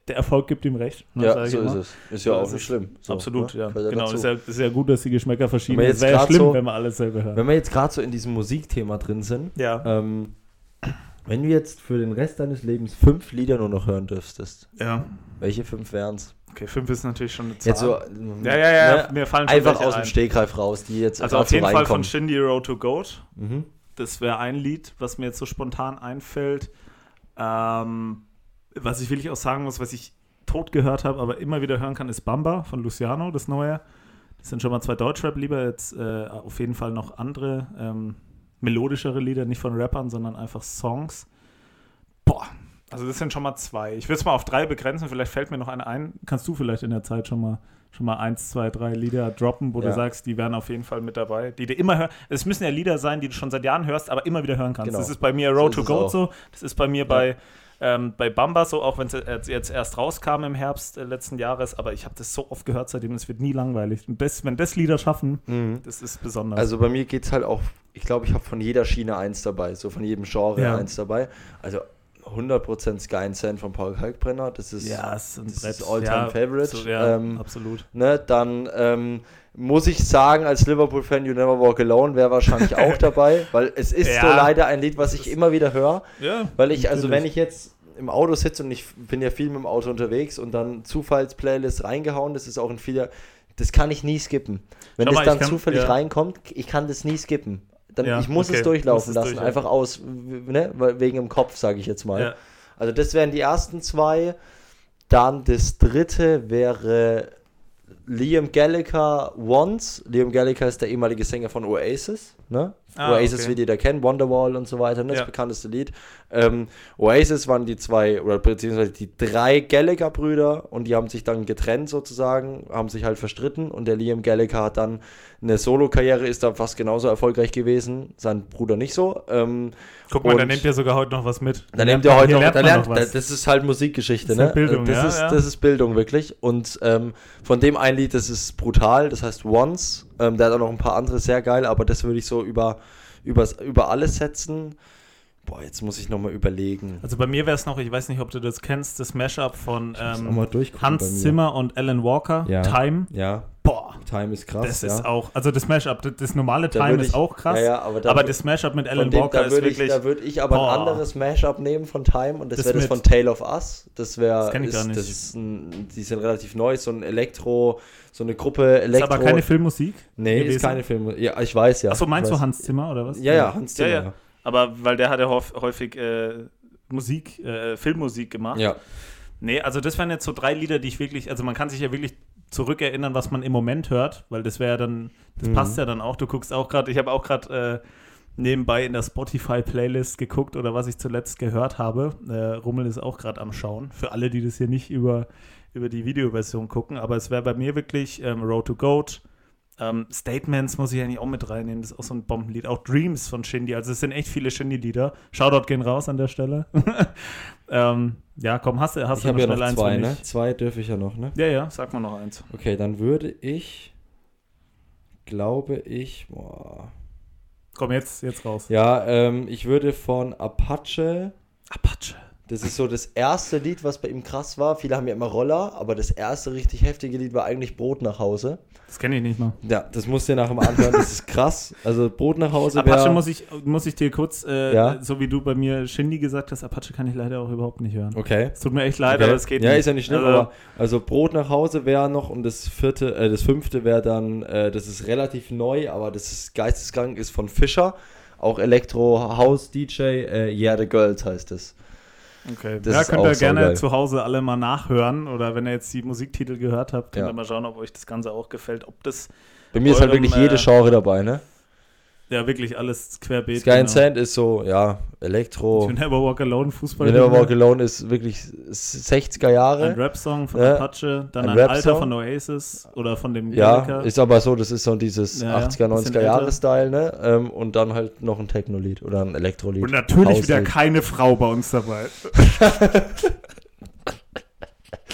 der Erfolg gibt ihm recht. ne, Ja, so ist es. Ist ja So auch ist nicht schlimm. So, Absolut, ne? ja. Genau, ist ja, ist ja gut, dass die Geschmäcker verschieden sind. Wäre ja schlimm, so- wenn wir alles selber hören. Wenn wir jetzt gerade so in diesem Musikthema drin sind, ja. ähm, wenn du jetzt für den Rest deines Lebens fünf Lieder nur noch hören dürftest, ja. welche fünf wären es? Okay, fünf ist natürlich schon eine Zahl. Jetzt so, ja, ja, ja, ne? mir fallen einfach aus dem ein. Stegreif raus, die jetzt Also auf jeden Fall von. Shindy Road to Goat. Mhm. Das wäre ein Lied, was mir jetzt so spontan einfällt. Ähm, was ich wirklich auch sagen muss, was ich tot gehört habe, aber immer wieder hören kann, ist Bamba von Luciano, das neue. Das sind schon mal zwei Deutschrap, lieber jetzt äh, auf jeden Fall noch andere ähm, melodischere Lieder, nicht von Rappern, sondern einfach Songs. Boah, also das sind schon mal zwei. Ich will es mal auf drei begrenzen, vielleicht fällt mir noch eine ein. Kannst du vielleicht in der Zeit schon mal schon mal eins, zwei, drei Lieder droppen, wo Ja. du sagst, die wären auf jeden Fall mit dabei, die du immer hörst. Es müssen ja Lieder sein, die du schon seit Jahren hörst, aber immer wieder hören kannst. Genau. Das ist bei mir So Road ist to auch. so, das ist bei mir bei, ähm, bei Bamba so, auch wenn es jetzt erst rauskam im Herbst äh, letzten Jahres, aber ich habe das so oft gehört seitdem, es wird nie langweilig. Und das, wenn das Lieder schaffen, Mhm. das ist besonders. Also bei mir geht es halt auch, ich glaube, ich habe von jeder Schiene eins dabei, so von jedem Genre Ja. eins dabei. Also 100% Sky and Sand von Paul Kalkbrenner, das ist, ja, das ist All-Time-Favorite. So, ja, Ähm, absolut. ne, dann ähm, muss ich sagen, als Liverpool-Fan, You Never Walk Alone wäre wahrscheinlich auch dabei, weil es ist so Ja. leider ein Lied, was ich immer wieder höre, Ja, weil ich, also wenn ich jetzt im Auto sitze und ich bin ja viel mit dem Auto unterwegs und dann Zufallsplaylist reingehauen, das ist auch ein vieler, das kann ich nie skippen. Wenn Schau das mal, dann kann- zufällig ja. reinkommt, ich kann das nie skippen. Dann, Ja, ich muss okay, es durchlaufen es lassen, durchlaufen. einfach aus, ne, wegen dem Kopf, sage ich jetzt mal. Ja. Also das wären die ersten zwei. Dann das dritte wäre Liam Gallagher Once. Liam Gallagher ist der ehemalige Sänger von Oasis. Ne? Ah, Oasis, okay. wie jeder kennt, Wonderwall und so weiter, ne? das Ja. bekannteste Lied. Ähm, Oasis waren die zwei, oder beziehungsweise die drei Gallagher-Brüder und die haben sich dann getrennt sozusagen, haben sich halt verstritten und der Liam Gallagher hat dann eine Solo-Karriere, ist da fast genauso erfolgreich gewesen, sein Bruder nicht so. Ähm, Guck mal, da nimmt ihr sogar heute noch was mit. da nehmt ihr heute noch, lernt da lernt, noch da, was. das ist halt Musikgeschichte, Das ist ne? Bildung, das, ja, ist, ja. das ist Bildung, wirklich. Und ähm, von dem ein Lied, das ist brutal, das heißt Once. Ähm, der hat auch noch ein paar andere sehr geil, aber das würde ich so über, übers, über alles setzen. Boah, jetzt muss ich nochmal überlegen. Also bei mir wäre es noch, ich weiß nicht, ob du das kennst, das Mashup von ähm, Hans. Zimmer und Alan Walker, Ja. Time. Ja, Boah, Time ist krass. das ja. ist auch, also das Mashup, das, das normale Da Time würde ist ich- auch krass, Ja, ja, aber da aber das Mashup mit Alan dem, Walker ist würde ich, wirklich, da würd ich aber Boah. ein anderes Mashup nehmen von Time und das, Das wäre das von Tale of Us. Das wäre, Das kenn ich gar ist- nicht. das ist ein, die sind relativ neu, so ein Elektro, so eine Gruppe ist Elektro. aber keine Filmmusik. Nee, gewesen. ist keine Filme. Ja, ich weiß ja. Achso, meinst ich du. Hans Zimmer oder was? Ja, ja, Hans Ja, Zimmer. ja. Aber weil der hat ja häuf- häufig äh, Musik, äh, Filmmusik gemacht. Ja. Nee, also das wären jetzt so drei Lieder, die ich wirklich, also man kann sich ja wirklich zurückerinnern, was man im Moment hört, weil das wäre ja dann, das Mhm. passt ja dann auch. Du guckst auch gerade, ich habe auch gerade äh, nebenbei in der Spotify-Playlist geguckt oder was ich zuletzt gehört habe. Äh, Rummel ist auch gerade am Schauen. Für alle, die das hier nicht über, über die Videoversion gucken, aber es wäre bei mir wirklich ähm, Road to Goat. Ähm, Statements muss ich eigentlich auch mit reinnehmen. Das ist auch so ein Bombenlied. Auch Dreams von Shindy. Also es sind echt viele Shindy-Lieder. Shoutout gehen raus an der Stelle. ähm, ja, komm, hast du, hast Ich habe ja noch schnell eins zwei, ne? Zwei dürfe ich ja noch, ne? Ja, ja, sag mal noch eins. Okay, dann würde ich, glaube ich, boah. Komm, jetzt, jetzt raus. Ja, ähm, ich würde von Apache, Apache. Das ist so das erste Lied, was bei ihm krass war. Viele haben ja immer Roller, aber das erste richtig heftige Lied war eigentlich Brot nach Hause. Das kenne ich nicht mal. Ja, das musst du dir nachher mal anhören, das ist krass. Also Brot nach Hause Apache wär- muss ich, muss ich dir kurz, äh, Ja. so wie du bei mir Shindy gesagt hast, Apache kann ich leider auch überhaupt nicht hören. Okay. Es tut mir echt leid, Okay. aber es geht ja, nicht. ist ja nicht schlimm, Also, aber also Brot nach Hause wäre noch und das vierte, äh, das fünfte wäre dann, äh, das ist relativ neu, aber das ist geisteskrank, ist von Fischer, auch Elektro House DJ, äh, Yeah the Girls heißt es. Okay. Das ja, könnt ihr gerne saugeil. zu Hause alle mal nachhören oder wenn ihr jetzt die Musiktitel gehört habt, könnt Ja. ihr mal schauen, ob euch das Ganze auch gefällt. Ob das Bei mir ist halt Eurem, wirklich jede äh, Genre dabei, ne? Ja wirklich alles querbeet. Sky and Sand ist so, ja, Elektro. You Never Walk Alone, Fußball. You Never Walk Alone ist wirklich 60er Ein Jahre. Rap-Song von Ja. Apache, dann Ein ein, Alter Rap-Song. von Oasis oder von dem Ja, Gallagher. ist aber so, das ist so dieses Ja, ja, 80er, bisschen 90er Jahre älter. Style, ne? Ähm, und dann halt noch ein Techno-Lied oder ein Elektro-Lied. Und natürlich wieder keine Frau bei uns dabei.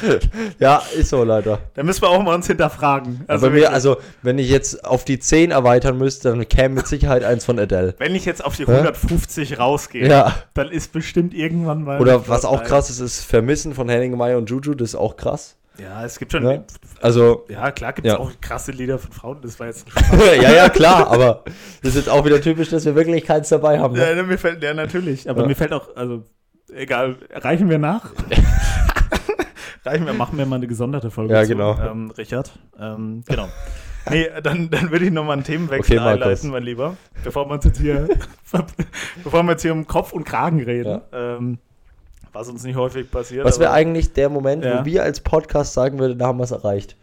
Ja, ist so leider. Da müssen wir auch mal uns hinterfragen. Also, mir, also, wenn ich jetzt auf die 10 erweitern müsste, dann käme mit Sicherheit eins von Adele. wenn ich jetzt auf die 150 rausgehe, Ja. dann ist bestimmt irgendwann mal. Oder was auch krass ist, ist Vermissen von Henning Meyer und Juju, das ist auch krass. Ja, es gibt schon. Ne? Also, Ja, klar gibt es Ja. auch krasse Lieder von Frauen. Das war jetzt ja, ja, klar, aber das ist jetzt auch wieder typisch, dass wir wirklich keins dabei haben. Ne? ja, mir fällt, ja, natürlich. Aber Ja. mir fällt auch, also, egal, reichen wir nach? reichen wir, machen wir mal eine gesonderte Folge. Ja, zu, genau. Ähm, Richard. Ähm, genau. Nee, dann, dann würde ich nochmal einen Themenwechsel Okay, einleiten, mein Lieber. Bevor wir uns jetzt hier, bevor wir jetzt hier um Kopf und Kragen reden. Ähm, was uns nicht häufig passiert. Was wäre eigentlich der Moment, Ja. wo wir als Podcast sagen würden, da haben wir es erreicht?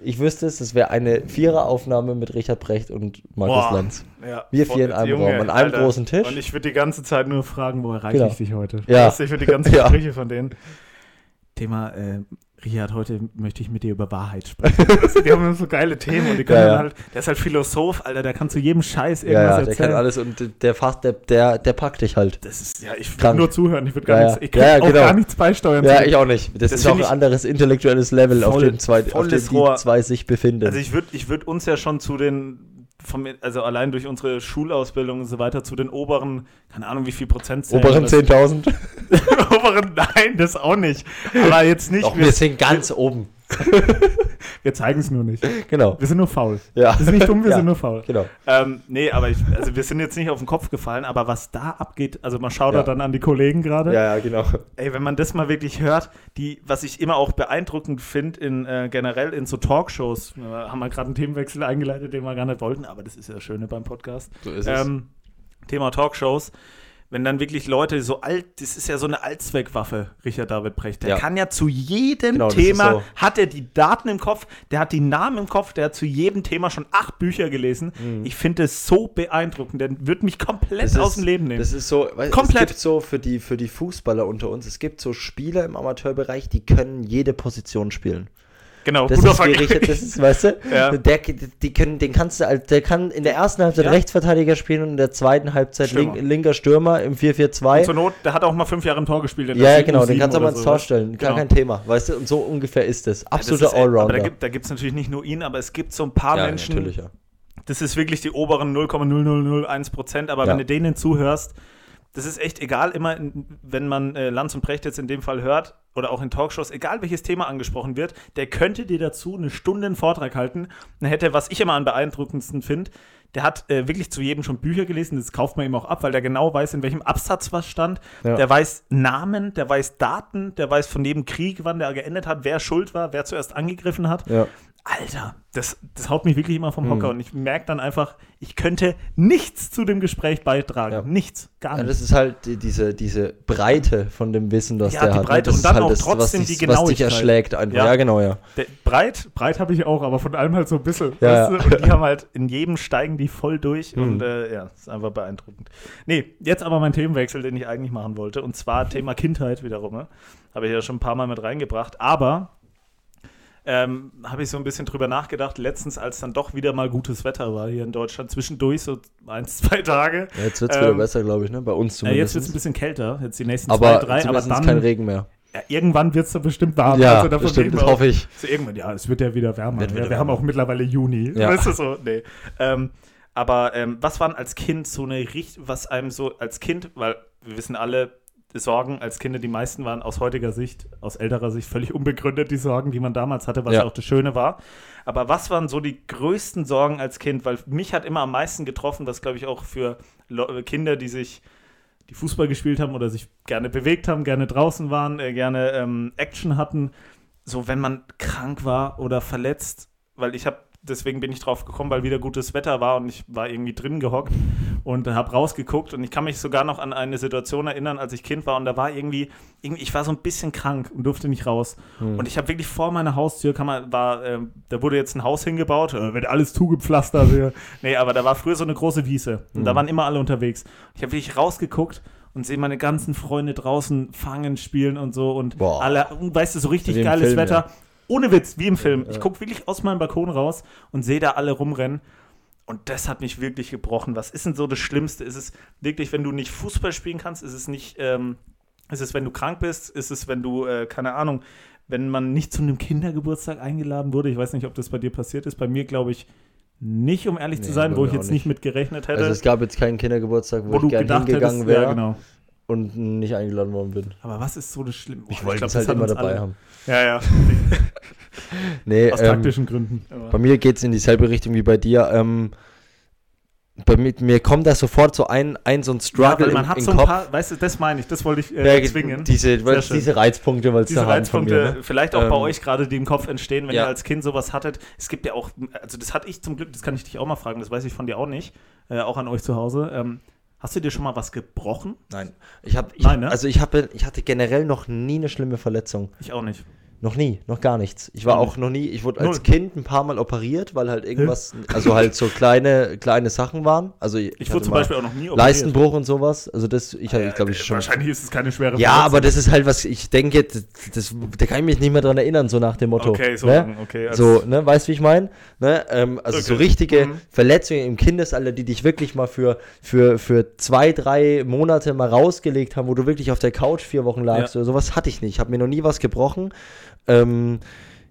Ich wüsste es, das wäre eine Viereraufnahme mit Richard Brecht und Markus Boah. Lanz. Ja, Wir vier in einem Raum, an einem großen Tisch. Und ich würde die ganze Zeit nur fragen, wo erreiche Genau. ich dich heute? Ja. Weißt Ich würde die ganzen Ja. Gespräche von denen. Thema, äh, Richard, heute möchte ich mit dir über Wahrheit sprechen. Also, die haben so geile Themen und die können Ja, ja. halt, der ist halt Philosoph, Alter, der kann zu jedem Scheiß Ja, irgendwas ja, der erzählen. kann alles und der Fach, der, der, der packt dich halt. das ist, ja, ich Krank. nur zuhören, ich würde gar Ja, nichts, ja. ich kann Ja, ja, auch genau. gar nichts beisteuern. Ja, ich auch nicht. Das, Das ist auch ein anderes intellektuelles Level, auf voll- dem, zwei, auf dem die zwei sich befinden. Also ich würde ich würd uns ja schon zu den, vom, also allein durch unsere Schulausbildung und so weiter, zu den oberen, keine Ahnung wie viel Prozent zählen, Oberen das- 10.000. oberen, nein, das auch nicht. Aber jetzt nicht, Doch, wir, wir sind ganz oben. wir zeigen es nur nicht. Genau. Wir sind nur faul. Ja. Wir sind nicht dumm, wir Ja. sind nur faul. Genau. Ähm, nee, aber ich, also wir sind jetzt nicht auf den Kopf gefallen, aber was da abgeht, also man schaut Ja. da dann an die Kollegen gerade. Ja, ja, genau. Ey, wenn man das mal wirklich hört, die, was ich immer auch beeindruckend finde, in äh, generell in so Talkshows, äh, haben wir gerade einen Themenwechsel eingeleitet, den wir gar nicht wollten, aber das ist ja das Schöne beim Podcast. So ist Ähm, Thema Talkshows. Wenn dann wirklich Leute so alt, das ist ja so eine Allzweckwaffe, Richard David Brecht. Der Ja. kann ja zu jedem Genau, Thema, ist so. hat er die Daten im Kopf, der hat die Namen im Kopf, der hat zu jedem Thema schon acht Bücher gelesen. Ich finde es so beeindruckend, der wird mich komplett Das aus ist- dem Leben nehmen. Das ist so, weil Komplett. es gibt so für die, für die Fußballer unter uns, es gibt so Spieler im Amateurbereich, die können jede Position spielen. Genau, Das guter ist. Richard, das ist, weißt du, Ja. der, die können, den kannst du, der kann in der ersten Halbzeit Ja. Rechtsverteidiger spielen und in der zweiten Halbzeit Stürmer. link, linker Stürmer im 4-4-2. Zur Not, der hat auch mal fünf Jahre im Tor gespielt. Ja, ja, genau, den U7 kannst du aber ins so, Tor stellen, gar Genau. kein Thema, weißt du, und so ungefähr ist es. Das Absoluter ist, ey, Aber Allrounder. da gibt es natürlich nicht nur ihn, aber es gibt so ein paar ja, Menschen, natürlich, ja. das ist wirklich die oberen 0,0001 Prozent, aber Ja. wenn du denen zuhörst, das ist echt egal, immer in, wenn man äh, Lanz und Brecht jetzt in dem Fall hört oder auch in Talkshows, egal welches Thema angesprochen wird, der könnte dir dazu eine Stunde einen Vortrag halten. Dann hätte, was ich immer am beeindruckendsten finde, der hat äh, wirklich zu jedem schon Bücher gelesen, das kauft man ihm auch ab, weil der genau weiß, in welchem Absatz was stand. Ja. Der weiß Namen, der weiß Daten, der weiß von jedem Krieg, wann der geendet hat, wer schuld war, wer zuerst angegriffen hat. Ja. Alter, das, das haut mich wirklich immer vom Mhm. Hocker und ich merke dann einfach, ich könnte nichts zu dem Gespräch beitragen. Ja. Nichts, gar Ja, nichts. das ist halt die, diese, diese Breite von dem Wissen, das Ja, der die hat. ne? Breite und ist dann halt auch das, trotzdem was die dich, was dich Genauigkeit. erschlägt einfach. Ja. Ja, genau, ja. Der, breit, breit habe ich auch, aber von allem halt so ein bisschen. Ja, weißt du? Und die haben halt, in jedem steigen die voll durch Mhm. und äh, ja, ist einfach beeindruckend. Nee, jetzt aber mein Themenwechsel, den ich eigentlich machen wollte und zwar Thema Kindheit wiederum. Ne? Habe ich ja schon ein paar Mal mit reingebracht, aber ähm, habe ich so ein bisschen drüber nachgedacht, letztens, als dann doch wieder mal gutes Wetter war hier in Deutschland, zwischendurch so eins, zwei Tage. ja jetzt wird es Ähm, wieder besser, glaube ich, ne? Bei uns Ja, jetzt zumindest. wird es ein bisschen kälter, jetzt die nächsten aber zwei, drei, aber zumindest dann, kein Regen mehr. ja, irgendwann wird es dann bestimmt warm. Ja, also davon bestimmt, das hoffe ich. So irgendwann, ja, es wird ja wieder wärmer. Wird wieder ja, wir haben wärmer. auch mittlerweile Juni. Ja. Weißt du so? Nee. Ähm, aber ähm, was waren als Kind so eine Richt, was einem so als Kind, weil wir wissen alle, Sorgen als Kinder, die meisten waren aus heutiger Sicht, aus älterer Sicht völlig unbegründet, die Sorgen, die man damals hatte, was ja, auch das Schöne war. Aber was waren so die größten Sorgen als Kind? Weil mich hat immer am meisten getroffen, was glaube ich auch für Le Kinder, die sich die Fußball gespielt haben oder sich gerne bewegt haben, gerne draußen waren, äh, gerne ähm, Action hatten, so wenn man krank war oder verletzt, weil ich habe, deswegen bin ich drauf gekommen, weil wieder gutes Wetter war und ich war irgendwie drin gehockt und habe rausgeguckt und ich kann mich sogar noch an eine Situation erinnern, als ich Kind war und da war irgendwie, irgendwie ich war so ein bisschen krank und durfte nicht raus und ich habe wirklich vor meiner Haustür, kann man, war, ähm, da wurde jetzt ein Haus hingebaut, äh, wird alles zugepflastert hier. Nee, aber da war früher so eine große Wiese und da waren immer alle unterwegs. Ich habe wirklich rausgeguckt und sehe meine ganzen Freunde draußen fangen, spielen und so und Boah. alle, weißt du, so richtig geiles Film, Wetter. ja. Ohne Witz, wie im Film. Ich gucke wirklich aus meinem Balkon raus und sehe da alle rumrennen. Und das hat mich wirklich gebrochen. Was ist denn so das Schlimmste? Ist es wirklich, wenn du nicht Fußball spielen kannst? Ist es nicht, ähm, ist es, wenn du krank bist? Ist es, wenn du, äh, keine Ahnung, wenn man nicht zu einem Kindergeburtstag eingeladen wurde. Ich weiß nicht, ob das bei dir passiert ist. Bei mir glaube ich nicht, um ehrlich zu Nee, sein, bei wo ich jetzt nicht mit gerechnet hätte. Also es gab jetzt keinen Kindergeburtstag, wo, wo du ich gerne gedacht hingegangen wäre ja, genau. Und nicht eingeladen worden bin. Aber was ist so das Schlimme? Ich wollte es das halt immer dabei alle- haben. Ja, ja, Nee, aus ähm, taktischen Gründen. bei mir geht es in dieselbe Richtung wie bei dir. Ähm, bei mir, mir kommt da sofort so ein, ein so ein Ja, Struggle weil man im, hat im so ein Kopf. paar, weißt du, das meine ich, das wollte ich äh, Ja, zwingen. Diese, weil, diese Reizpunkte, weil es Diese da Reizpunkte, mir. Ne? vielleicht auch bei Ähm, euch gerade, die im Kopf entstehen, wenn ja. ihr als Kind sowas hattet. Es gibt ja auch, also das hatte ich zum Glück, das kann ich dich auch mal fragen, das weiß ich von dir auch nicht, äh, auch an euch zu Hause. Ähm, hast du dir schon mal was gebrochen? Nein, ich habe, ich, Nein, ne? also ich habe, ich hatte generell noch nie eine schlimme Verletzung. Ich auch nicht. Noch nie, noch gar nichts. Ich war auch noch nie, ich wurde als. Kind ein paar Mal operiert, weil halt irgendwas, also halt so kleine, kleine Sachen waren. Also ich, Ich wurde zum Beispiel auch noch nie operiert. Leistenbruch und sowas. Also das, ich, ich glaube, ich schon. Wahrscheinlich ist es keine schwere Ja, Verletzung. aber das ist halt was, ich denke, das, das, da kann ich mich nicht mehr dran erinnern, so nach dem Motto. Okay, so, ne? okay. So, ne, weißt du, wie ich meine? Ne, ähm, also so Okay. richtige Mhm. Verletzungen im Kindesalter, die dich wirklich mal für, für, für zwei, drei Monate mal rausgelegt haben, wo du wirklich auf der Couch vier Wochen lagst Ja. oder sowas, hatte ich nicht. Ich habe mir noch nie was gebrochen. Ähm,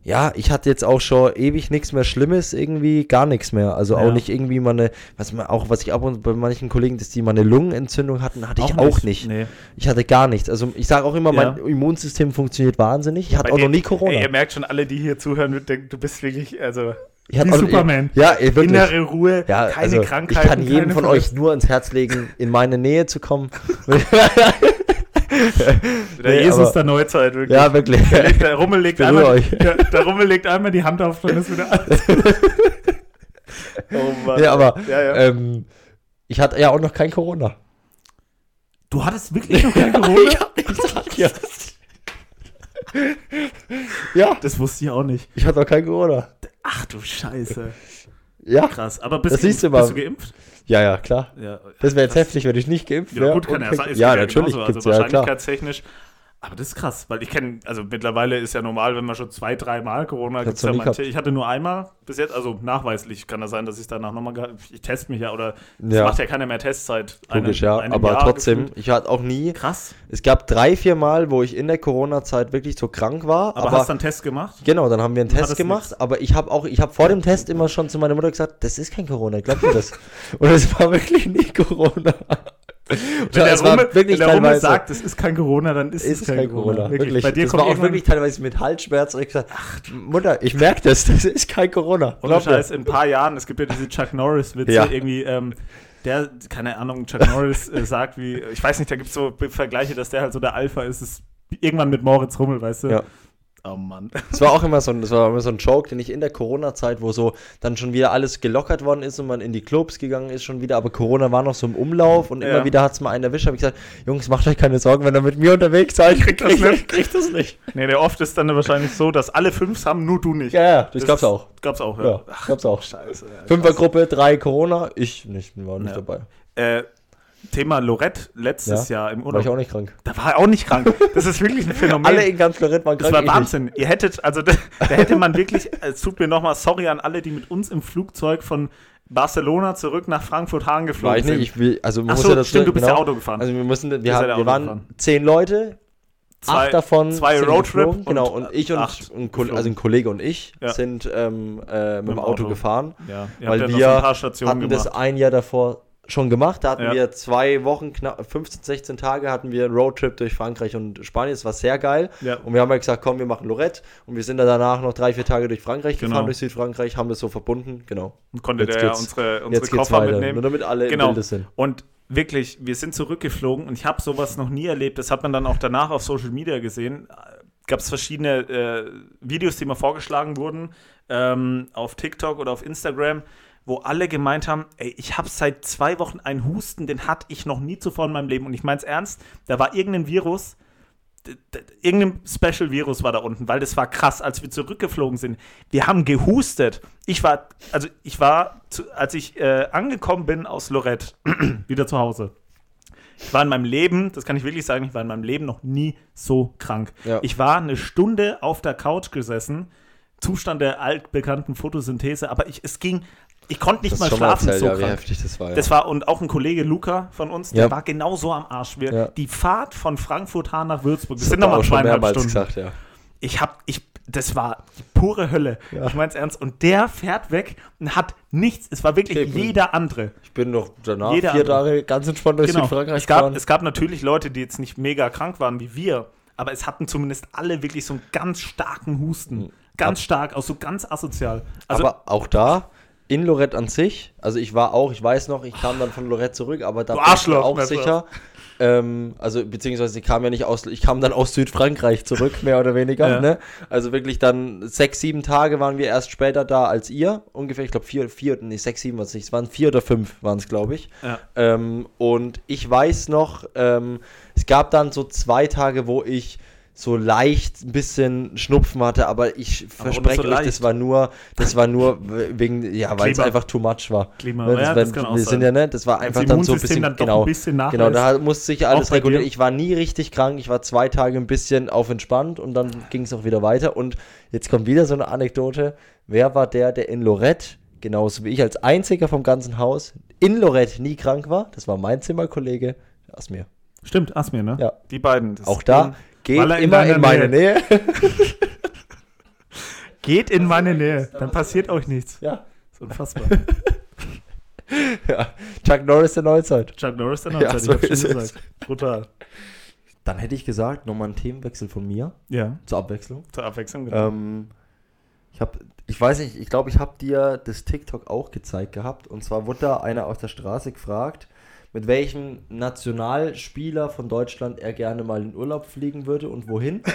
ja, ich hatte jetzt auch schon ewig nichts mehr Schlimmes, irgendwie gar nichts mehr. Also Ja. auch nicht irgendwie mal eine, was man auch, was ich auch bei manchen Kollegen, dass die mal eine Lungenentzündung hatten, hatte ich auch nicht. Nee. Ich hatte gar nichts. Also ich sage auch immer, Ja. mein Immunsystem funktioniert wahnsinnig. Ich hatte auch dir- noch nie Corona. Ey, ihr merkt schon, alle, die hier zuhören, denken, du bist wirklich, also, Ich hatte auch- Superman. Ja, ey, wirklich. innere Ruhe, Ja, keine also Krankheiten. ich kann jedem von euch nur ans Herz legen, in meine Nähe zu kommen. Der Nee, Jesus aber- der Neuzeit, wirklich. ja, wirklich. Der, legt, der Rummel legt Berühr einmal, der, der Rummel legt einmal die Hand auf, dann ist wieder alles. oh Mann. Ja, aber Ja, ja. Ähm, ich hatte ja auch noch kein Corona. du hattest wirklich noch kein Corona? Ich sag ja. ja, Das wusste ich auch nicht. ich hatte auch kein Corona. Ach du Scheiße. Ja, Krass. Aber bist, Das du, siehst du bist du geimpft? Ja, ja, klar. Ja. Das wäre jetzt heftig, wenn ich nicht geimpft Ja, wäre. gut, kann ja sein. Ja, natürlich genauso, gibt's also ja, wahrscheinlichkeitstechnisch. Aber das ist krass, weil ich kenne, also mittlerweile ist ja normal, wenn man schon zwei, dreimal Corona Ich gibt's ja manche. Ich hatte nur einmal bis jetzt, also nachweislich kann das sein, dass ich danach nochmal Ich teste mich ja, oder es Ja. macht ja keiner mehr Testzeit. Logisch, ja. einem Aber Jahr trotzdem, gefühlt. ich hatte auch nie. Krass. Es gab drei, vier Mal, wo ich in der Corona-Zeit wirklich so krank war. Aber, Aber, hast du einen Test gemacht? genau, dann haben wir einen Test gemacht. nix. Aber ich habe auch, ich habe vor dem Test immer schon zu meiner Mutter gesagt, das ist kein Corona, glaubt ihr das? Und es war wirklich nie Corona. Wenn der, war Rummel, wenn der teilweise- sagt, es ist kein Corona, dann ist, ist es es kein Corona. Wirklich. Bei dir das war auch wirklich teilweise mit Halsschmerz. Und ich gesagt, Mutter, ich merke das, das ist kein Corona. Mir. Scheiß, in ein paar Jahren, es gibt ja diese Chuck Norris-Witze, Ja. irgendwie, ähm, der, keine Ahnung, Chuck Norris äh, sagt, wie, ich weiß nicht, da gibt es so Vergleiche, dass der halt so der Alpha ist, ist irgendwann mit Moritz Rummel, weißt du? Ja. Oh Mann. Das war auch immer so, ein- das war immer so ein Joke, den ich in der Corona-Zeit, wo so dann schon wieder alles gelockert worden ist und man in die Clubs gegangen ist schon wieder, aber Corona war noch so im Umlauf und Ja. immer wieder hat es mal einen erwischt, habe ich gesagt, Jungs, macht euch keine Sorgen, wenn ihr mit mir unterwegs seid, Kriegt das nicht. kriegt das nicht. Nee, der oft ist dann wahrscheinlich so, dass alle fünf haben, nur du nicht. Ja, ja, das, gab's ist- auch. Gab's auch, ja. Ja, gab's auch. Scheiße. Ja, Fünfergruppe, drei Corona, ich nicht, war nicht dabei. Äh, Thema Lorette letztes Jahr im War Urlaub. ich auch nicht krank. Da war er auch nicht krank. Das ist wirklich ein Phänomen. Alle in ganz Florett waren Das krank. war ich nicht. Wahnsinn. Ihr hättet, also da, da hätte man wirklich, es tut mir nochmal sorry an alle, die mit uns im Flugzeug von Barcelona zurück nach Frankfurt-Hahn geflogen War ich nicht, sind. ich will, also Ach so, ja stimmt, du bist ja genau- Auto gefahren. Also wir mussten, wir, ja wir waren gefahren. zehn Leute, acht davon zwei sind Roadtrip genau, und ich und ein, also ein Kollege und ich Ja. sind ähm, äh, mit, dem dem Auto, Auto. gefahren, ja, weil ja wir noch so ein paar Stationen hatten gemacht. das ein Jahr davor schon gemacht. Da hatten Ja. wir zwei Wochen, knapp 15, 16 Tage hatten wir einen Roadtrip durch Frankreich und Spanien. Das war sehr geil. Ja. Und wir haben halt gesagt, komm, wir machen Lorette. Und wir sind dann danach noch drei, vier Tage durch Frankreich Genau. gefahren, durch Südfrankreich, haben das so verbunden. Genau. Und konnte Jetzt der ja unsere, Jetzt unsere geht's Koffer mitnehmen. nur damit alle Genau. im Bilde sind. Und wirklich, wir sind zurückgeflogen und ich habe sowas noch nie erlebt. Das hat man dann auch danach auf Social Media gesehen. Gab es verschiedene äh, Videos, die mir vorgeschlagen wurden, ähm, auf TikTok oder auf Instagram, wo alle gemeint haben, ey, ich habe seit zwei Wochen einen Husten, den hatte ich noch nie zuvor in meinem Leben. Und ich meine es ernst, da war irgendein Virus, irgendein Special-Virus war da unten, weil das war krass, als wir zurückgeflogen sind. Wir haben gehustet. Ich war, also ich war, als ich äh, angekommen bin aus Lorette, wieder zu Hause. Ich war in meinem Leben, das kann ich wirklich sagen, ich war in meinem Leben noch nie so krank. Ja. Ich war eine Stunde auf der Couch gesessen, Zustand der altbekannten Photosynthese, aber ich, es ging, ich konnte nicht Das mal schlafen, erzählt, so ja, wie heftig das war. Ja. Das war, und auch ein Kollege Luca von uns, der Ja. war genauso am Arsch. Wir, Ja. Die Fahrt von Frankfurt Hahn nach Würzburg, das Das sind nochmal zweieinhalb Stunden. gesagt, ja. ich hab, ich, das war pure Hölle. Ich mein's ernst. Und der fährt weg und hat nichts. Es war wirklich Okay, jeder andere. Ich bin noch danach Jeder vier andere. Tage ganz entspannt durch Genau. Südfrankreich Es gab, es gab natürlich Leute, die jetzt nicht mega krank waren wie wir, aber es hatten zumindest alle wirklich so einen ganz starken Husten. Ganz stark, auch so ganz asozial. Also, aber auch da, in Lorette an sich, also ich war auch, ich weiß noch, ich kam dann von Lorette zurück, aber da Du bin ich auch sicher. Ähm, also beziehungsweise ich kam ja nicht aus, ich kam dann aus Südfrankreich zurück, mehr oder weniger. Ja. Ne? Also wirklich dann sechs, sieben Tage waren wir erst später da als ihr. Ungefähr, ich glaube vier, vier, nee, sechs, sieben, was nicht, es waren vier oder fünf waren es, glaube ich. ja. Ähm, und ich weiß noch, ähm, es gab dann so zwei Tage, wo ich so leicht ein bisschen Schnupfen hatte, aber ich verspreche so euch, das war nur, das war nur wegen, ja, weil es einfach too much war. Klima. Ne, Ja, das, das kann auch wir sein. sind ja, ne, das war einfach das dann so ein bisschen, dann genau, ein bisschen genau, da musste sich alles regulieren. Ich war nie richtig krank, ich war zwei Tage ein bisschen auf entspannt und dann ging es auch wieder weiter und jetzt kommt wieder so eine Anekdote. Wer war der, der in Lorette, genauso wie ich als einziger vom ganzen Haus, in Lorette nie krank war? Das war mein Zimmerkollege, Asmir. Stimmt, Asmir, ne? Ja. Die beiden. Das Auch da geht in immer in meine Nähe. Geht in meine Nähe. Dann passiert euch nichts. ja. Das ist unfassbar. ja. Chuck Norris der Neuzeit. Chuck Norris der Ja, Neuzeit, so ich hab's schon es. gesagt. Brutal. Dann hätte ich gesagt, nochmal ein Themenwechsel von mir Ja, zur Abwechslung. zur Abwechslung. Genau. Ähm, ich habe, ich weiß nicht, ich glaube, ich habe dir das TikTok auch gezeigt gehabt. Und zwar wurde da einer auf der Straße gefragt, mit welchem Nationalspieler von Deutschland er gerne mal in Urlaub fliegen würde und wohin.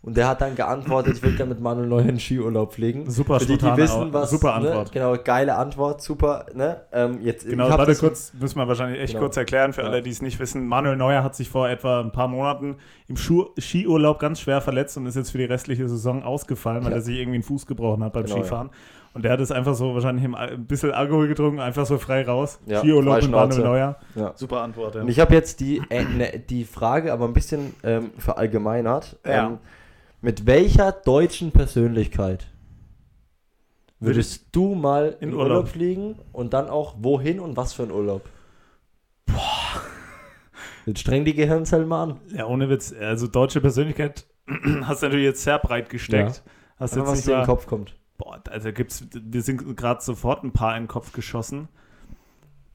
Und der hat dann geantwortet, ich würde gerne mit Manuel Neuer in Skiurlaub fliegen. Super Für die, die wissen, was. super Ne, Antwort. genau, geile Antwort, super. Ne? Ähm, jetzt, Genau, warte kurz, müssen wir wahrscheinlich echt Genau. kurz erklären für Ja. alle, die es nicht wissen. Manuel Neuer hat sich vor etwa ein paar Monaten im Schu Skiurlaub ganz schwer verletzt und ist jetzt für die restliche Saison ausgefallen, weil Ja. er sich irgendwie einen Fuß gebrochen hat beim Genau, ja. Und der hat es einfach so wahrscheinlich ein bisschen Alkohol getrunken, einfach so frei raus. Ja, Skiurlaub mit Manuel. Neuer. Ja. Super Antwort, ja. Und ich habe jetzt die, äh, ne, die Frage aber ein bisschen ähm, verallgemeinert. Ja. Ähm, mit welcher deutschen Persönlichkeit würdest du mal in, In Urlaub. Urlaub. fliegen und dann auch wohin und was für ein Urlaub? Boah. Jetzt streng die Gehirnzellen mal an. Ja, ohne Witz. Also deutsche Persönlichkeit hast du natürlich jetzt sehr breit gesteckt. Hast Einfach, jetzt was nicht dir in den Kopf kommt. Boah, also gibt's, wir sind gerade sofort ein paar in den Kopf geschossen.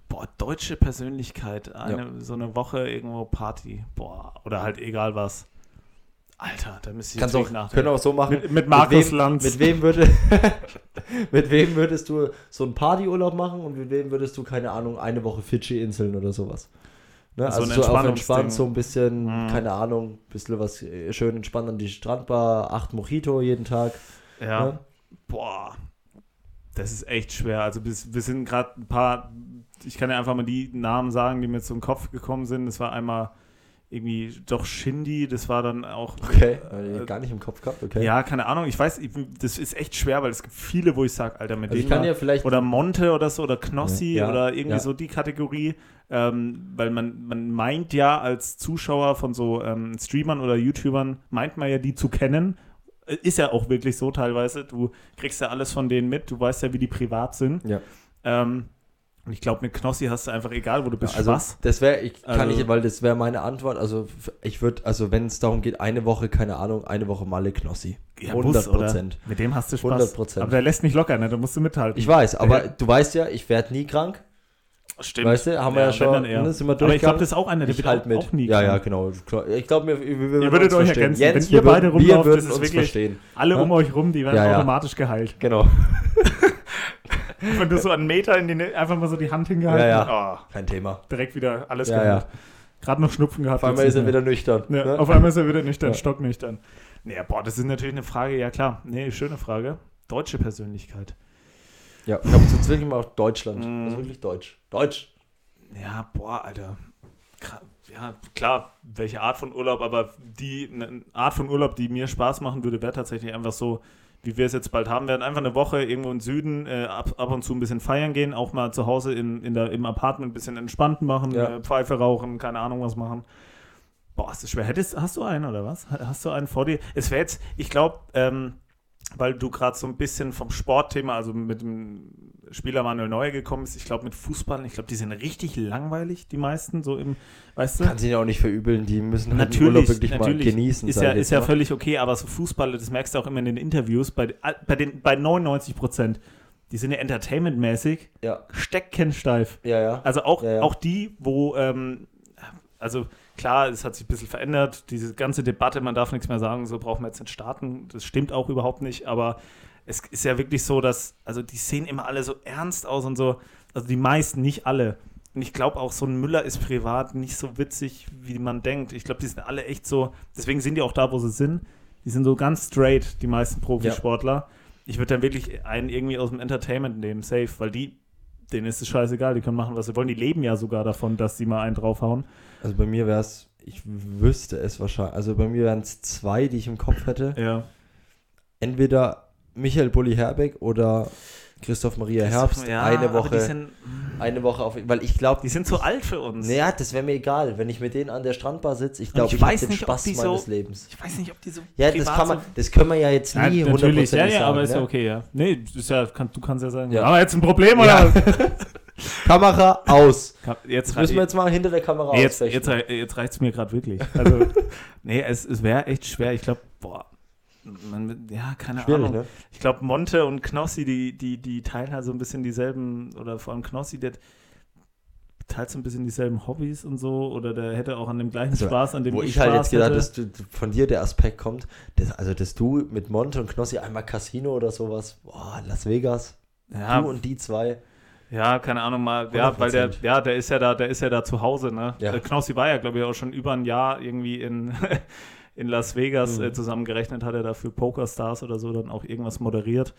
Boah, deutsche Persönlichkeit, eine, so eine Woche irgendwo Party. Boah, oder halt egal was. Alter, da müsste ich Kannst auch, wirklich können nachdenken. auch so machen. Mit, mit Markus wem, Lanz. Mit wem, würde, mit wem würdest du so einen Partyurlaub machen und mit wem würdest du, keine Ahnung, eine Woche Fidschi-Inseln oder sowas? Ne? So also ein so auf entspannt, so ein bisschen, Mhm. keine Ahnung, ein bisschen was äh, schön entspannt an die Strandbar, acht Mojito jeden Tag. ja. Ne? Boah, das ist echt schwer. Also bis, wir sind gerade ein paar, ich kann ja einfach mal die Namen sagen, die mir im Kopf gekommen sind. Das war einmal irgendwie doch Shindy, das war dann auch. Okay, Äh, gar nicht im Kopf gehabt, okay. Ja, keine Ahnung. Ich weiß, ich, das ist echt schwer, weil es gibt viele, wo ich sage, Alter, mit also ich denen kann mal- ja vielleicht. oder Monte oder so oder Knossi Ja, oder irgendwie ja. so die Kategorie, ähm, weil man, man meint ja als Zuschauer von so ähm, Streamern oder YouTubern, meint man ja die zu kennen. Ist ja auch wirklich so teilweise. Du kriegst ja alles von denen mit, du weißt ja, wie die privat sind. Ja. Ähm, und ich glaube, mit Knossi hast du einfach egal, wo du bist, also Spaß. das wäre, ich kann Also- nicht, weil das wäre meine Antwort. Also ich würde, also wenn es darum geht, eine Woche, keine Ahnung, eine Woche Malle Knossi. Ja, 100 Bus, oder? Prozent. Mit dem hast du Spaß. 100%. Aber der lässt nicht locker, ne? Da musst du mithalten. Ich weiß, aber Ja. du weißt ja, ich werde nie krank. Stimmt. Weißt du, haben wir ja, wenn schon, dann eher. ne, sind wir Aber ich glaube, das ist auch einer, der ich wird halt mit. auch nie ja, ja, genau. Ich glaube, wir, wir, wir würden Ihr würdet uns euch verstehen. ergänzen. Jens, Wenn ihr wir beide rumlauft, würden ist wirklich- verstehen. Alle Ja? um euch rum, die werden Ja, ja. automatisch geheilt. Genau. Wenn du so einen Meter in die Nä- einfach mal so die Hand hingehalten Ja, hast, Kein Thema. oh, direkt wieder alles Ja, geheilt. ja. Gerade noch Schnupfen gehabt. Auf einmal ist er wieder nüchtern. Ja, ne? Auf einmal ist er wieder nüchtern, Ja. stocknüchtern. Nee, boah, das ist natürlich eine Frage, ja klar. Nee, schöne Frage. Deutsche Persönlichkeit. Ja, ich glaube, jetzt wirklich mal auf Deutschland. Das ist wirklich Deutsch. Deutsch. Ja, boah, Alter. Ja, klar, welche Art von Urlaub, aber die eine Art von Urlaub, die mir Spaß machen würde, wäre tatsächlich einfach so, wie wir es jetzt bald haben werden. Einfach eine Woche irgendwo im Süden, äh, ab, ab und zu ein bisschen feiern gehen, auch mal zu Hause in, in der, im Apartment ein bisschen entspannt machen, Ja. äh, Pfeife rauchen, keine Ahnung was machen. Boah, ist das schwer. Hättest, hast du einen oder was? Hast du einen vor dir? Es wäre jetzt, ich glaube, ähm, weil du gerade so ein bisschen vom Sportthema, also mit dem Spieler Manuel Neuer gekommen bist. Ich glaube, mit Fußball, ich glaube, die sind richtig langweilig, die meisten, so im, weißt du? Kann sie ja auch nicht verübeln, die müssen halt Natürlich, Urlaub wirklich natürlich mal genießen. ist ja, ist ja mal. völlig okay, aber so Fußball, das merkst du auch immer in den Interviews, bei, bei, den, bei 99 Prozent, die sind ja entertainmentmäßig ja, steckkensteif. ja, ja. Also auch, Ja, ja. auch die, wo, ähm, also klar, es hat sich ein bisschen verändert, diese ganze Debatte, man darf nichts mehr sagen, so brauchen wir jetzt nicht starten, das stimmt auch überhaupt nicht, aber es ist ja wirklich so, dass, also die sehen immer alle so ernst aus und so, also die meisten, nicht alle. Und ich glaube auch, so ein Müller ist privat nicht so witzig, wie man denkt. Ich glaube, die sind alle echt so, deswegen sind die auch da, wo sie sind. Die sind so ganz straight, die meisten Profisportler. Ich würde dann wirklich einen irgendwie aus dem Entertainment nehmen, safe, weil die, denen ist es scheißegal, die können machen, was sie wollen. Die leben ja sogar davon, dass sie mal einen draufhauen. Also bei mir wäre es, ich wüsste es wahrscheinlich, also bei mir wären es zwei, die ich im Kopf hätte. Ja. Entweder Michael Bulli Herbeck oder Christoph Maria Herbst. Ja, eine aber Woche, Die sind, eine Woche auf, weil ich glaube, die sind zu alt für uns. naja, das wäre mir egal, wenn ich mit denen an der Strandbar sitze. Ich glaube, ich ich, weiß den nicht, Spaß die so- meines Lebens. Ich weiß nicht, ob die so. Ja, das kann man, so- das können wir ja jetzt nie Ja, natürlich, ja, hundertprozentig ja, aber sagen, ist ja ne? okay, ja. Nee, ist ja, kann, du kannst ja sagen, Ja. haben wir jetzt ein Problem, oder? Kamera aus. Jetzt, Das müssen wir jetzt mal hinter der Kamera nee, jetzt, jetzt, jetzt reicht es mir gerade wirklich. Also, nee, es, es wäre echt schwer. Ich glaube, boah, man, ja, keine Schwierig, Ahnung. ne? Ich glaube, Monte und Knossi, die, die, die teilen halt so ein bisschen dieselben, oder vor allem Knossi, der teilt so ein bisschen dieselben Hobbys und so, oder der hätte auch an dem gleichen Also, Spaß, an dem Wo ich ich halt jetzt Spaß gedacht, hätte. dass du, von dir der Aspekt kommt, dass, also dass du mit Monte und Knossi einmal Casino oder sowas, boah, Las Vegas, ja, du und die zwei. Ja, keine Ahnung mal. Ja, weil der, 100%. ja, der ist ja da, der ist ja da zu Hause, ne? Ja. Der Knossi war ja, glaube ich, auch schon über ein Jahr irgendwie in, in Las Vegas Mhm. äh, zusammengerechnet, hat er da für Pokerstars oder so dann auch irgendwas moderiert.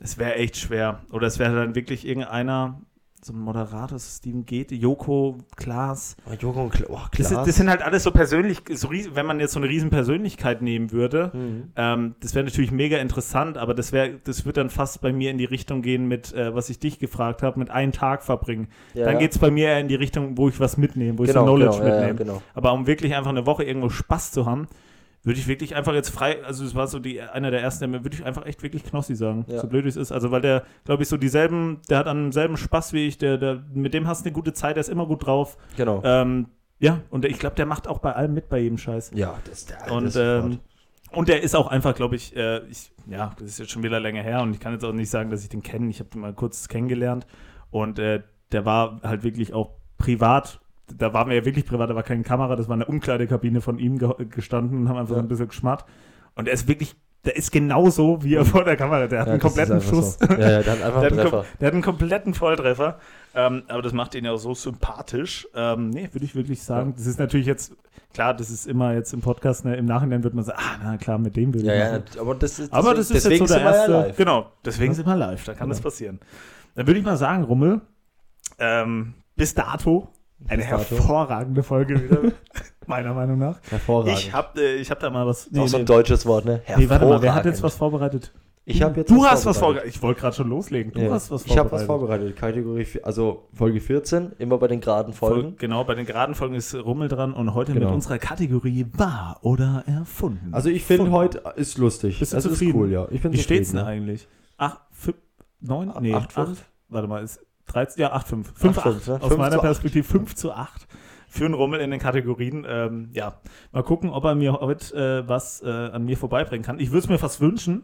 Es wäre echt schwer. Oder es wäre dann wirklich irgendeiner, so ein Moderator, Steven Geht, Joko, Klaas. Oh, Joko und Kla oh, Das, Klaas. ist, das sind halt alles so persönlich, so ries- wenn man jetzt so eine riesen Persönlichkeit nehmen würde, Mhm. ähm, das wäre natürlich mega interessant, aber das wäre, das wird dann fast bei mir in die Richtung gehen mit, äh, was ich dich gefragt habe, mit einen Tag verbringen. Ja, dann geht es bei mir eher in die Richtung, wo ich was mitnehme, wo ich genau, so Knowledge genau, ja, ja, mitnehme. genau. Aber um wirklich einfach eine Woche irgendwo Spaß zu haben, würde ich wirklich einfach jetzt frei, also es war so die, einer der ersten, der mir würde ich einfach echt wirklich Knossi sagen, Ja. so blöd wie es ist. Also weil der, glaube ich, so dieselben, der hat an demselben Spaß wie ich, der, der, mit dem hast du eine gute Zeit, der ist immer gut drauf. genau. Ähm, ja, und ich glaube, der macht auch bei allem mit bei jedem Scheiß. ja, das, das Und, sofort. ähm, und der ist auch einfach, glaube ich, äh, ich, ja, das ist jetzt schon wieder länger her und ich kann jetzt auch nicht sagen, dass ich den kenne. Ich habe den mal kurz kennengelernt und äh, der war halt wirklich auch privat. Da waren wir ja wirklich privat, da war keine Kamera, das war eine Umkleidekabine von ihm ge gestanden und haben einfach so Ja. ein bisschen geschmarrt. Und er ist wirklich, der ist genauso wie er vor der Kamera. Der hat Ja, einen das kompletten Schuss. So. Ja, ja, einfach Der einen hat, einen, Treffer. kom- der hat einen kompletten Volltreffer. Ähm, aber das macht ihn ja auch so sympathisch. Ähm, nee, würde ich wirklich sagen. Das ist natürlich jetzt, klar, das ist immer jetzt im Podcast, ne, im Nachhinein wird man sagen, ah, na klar, mit dem Ja, ich ja, machen. aber das ist, Aber das ist jetzt so der ja erste. live. genau, deswegen Ja. sind wir live, da kann das Genau. passieren. Dann würde ich mal sagen, Rummel, ähm, bis dato eine hervorragende Folge wieder, meiner Meinung nach. Hervorragend. Ich habe äh, ich hab da mal was. auch so ein deutsches Wort, ne? nee, warte mal, wer hat jetzt was vorbereitet? Ich habe jetzt Du hast was vorbereitet. vorbereitet. Ich wollte gerade schon loslegen. Du Ja. hast was Ich habe vorbereitet. was vorbereitet. Kategorie, also Folge 14, immer bei den geraden Folgen. Folgen. Genau, bei den geraden Folgen ist Rummel dran und heute Genau. mit unserer Kategorie wahr oder erfunden. Also ich finde heute ist lustig. Bist du das zufrieden? ist cool, ja. Ich bin Wie steht's denn zufrieden, eigentlich? Ach, fünf, neun? Nee, Acht, acht, fünf? Warte mal, ist 13, ja, 8, 5. 5, 8. 8, ne? Aus Fünf meiner zu acht. Perspektive 5 zu 8 für einen Rummel in den Kategorien. Ähm, ja, mal gucken, ob er mir heute äh, was äh, an mir vorbeibringen kann. Ich würde es mir fast wünschen,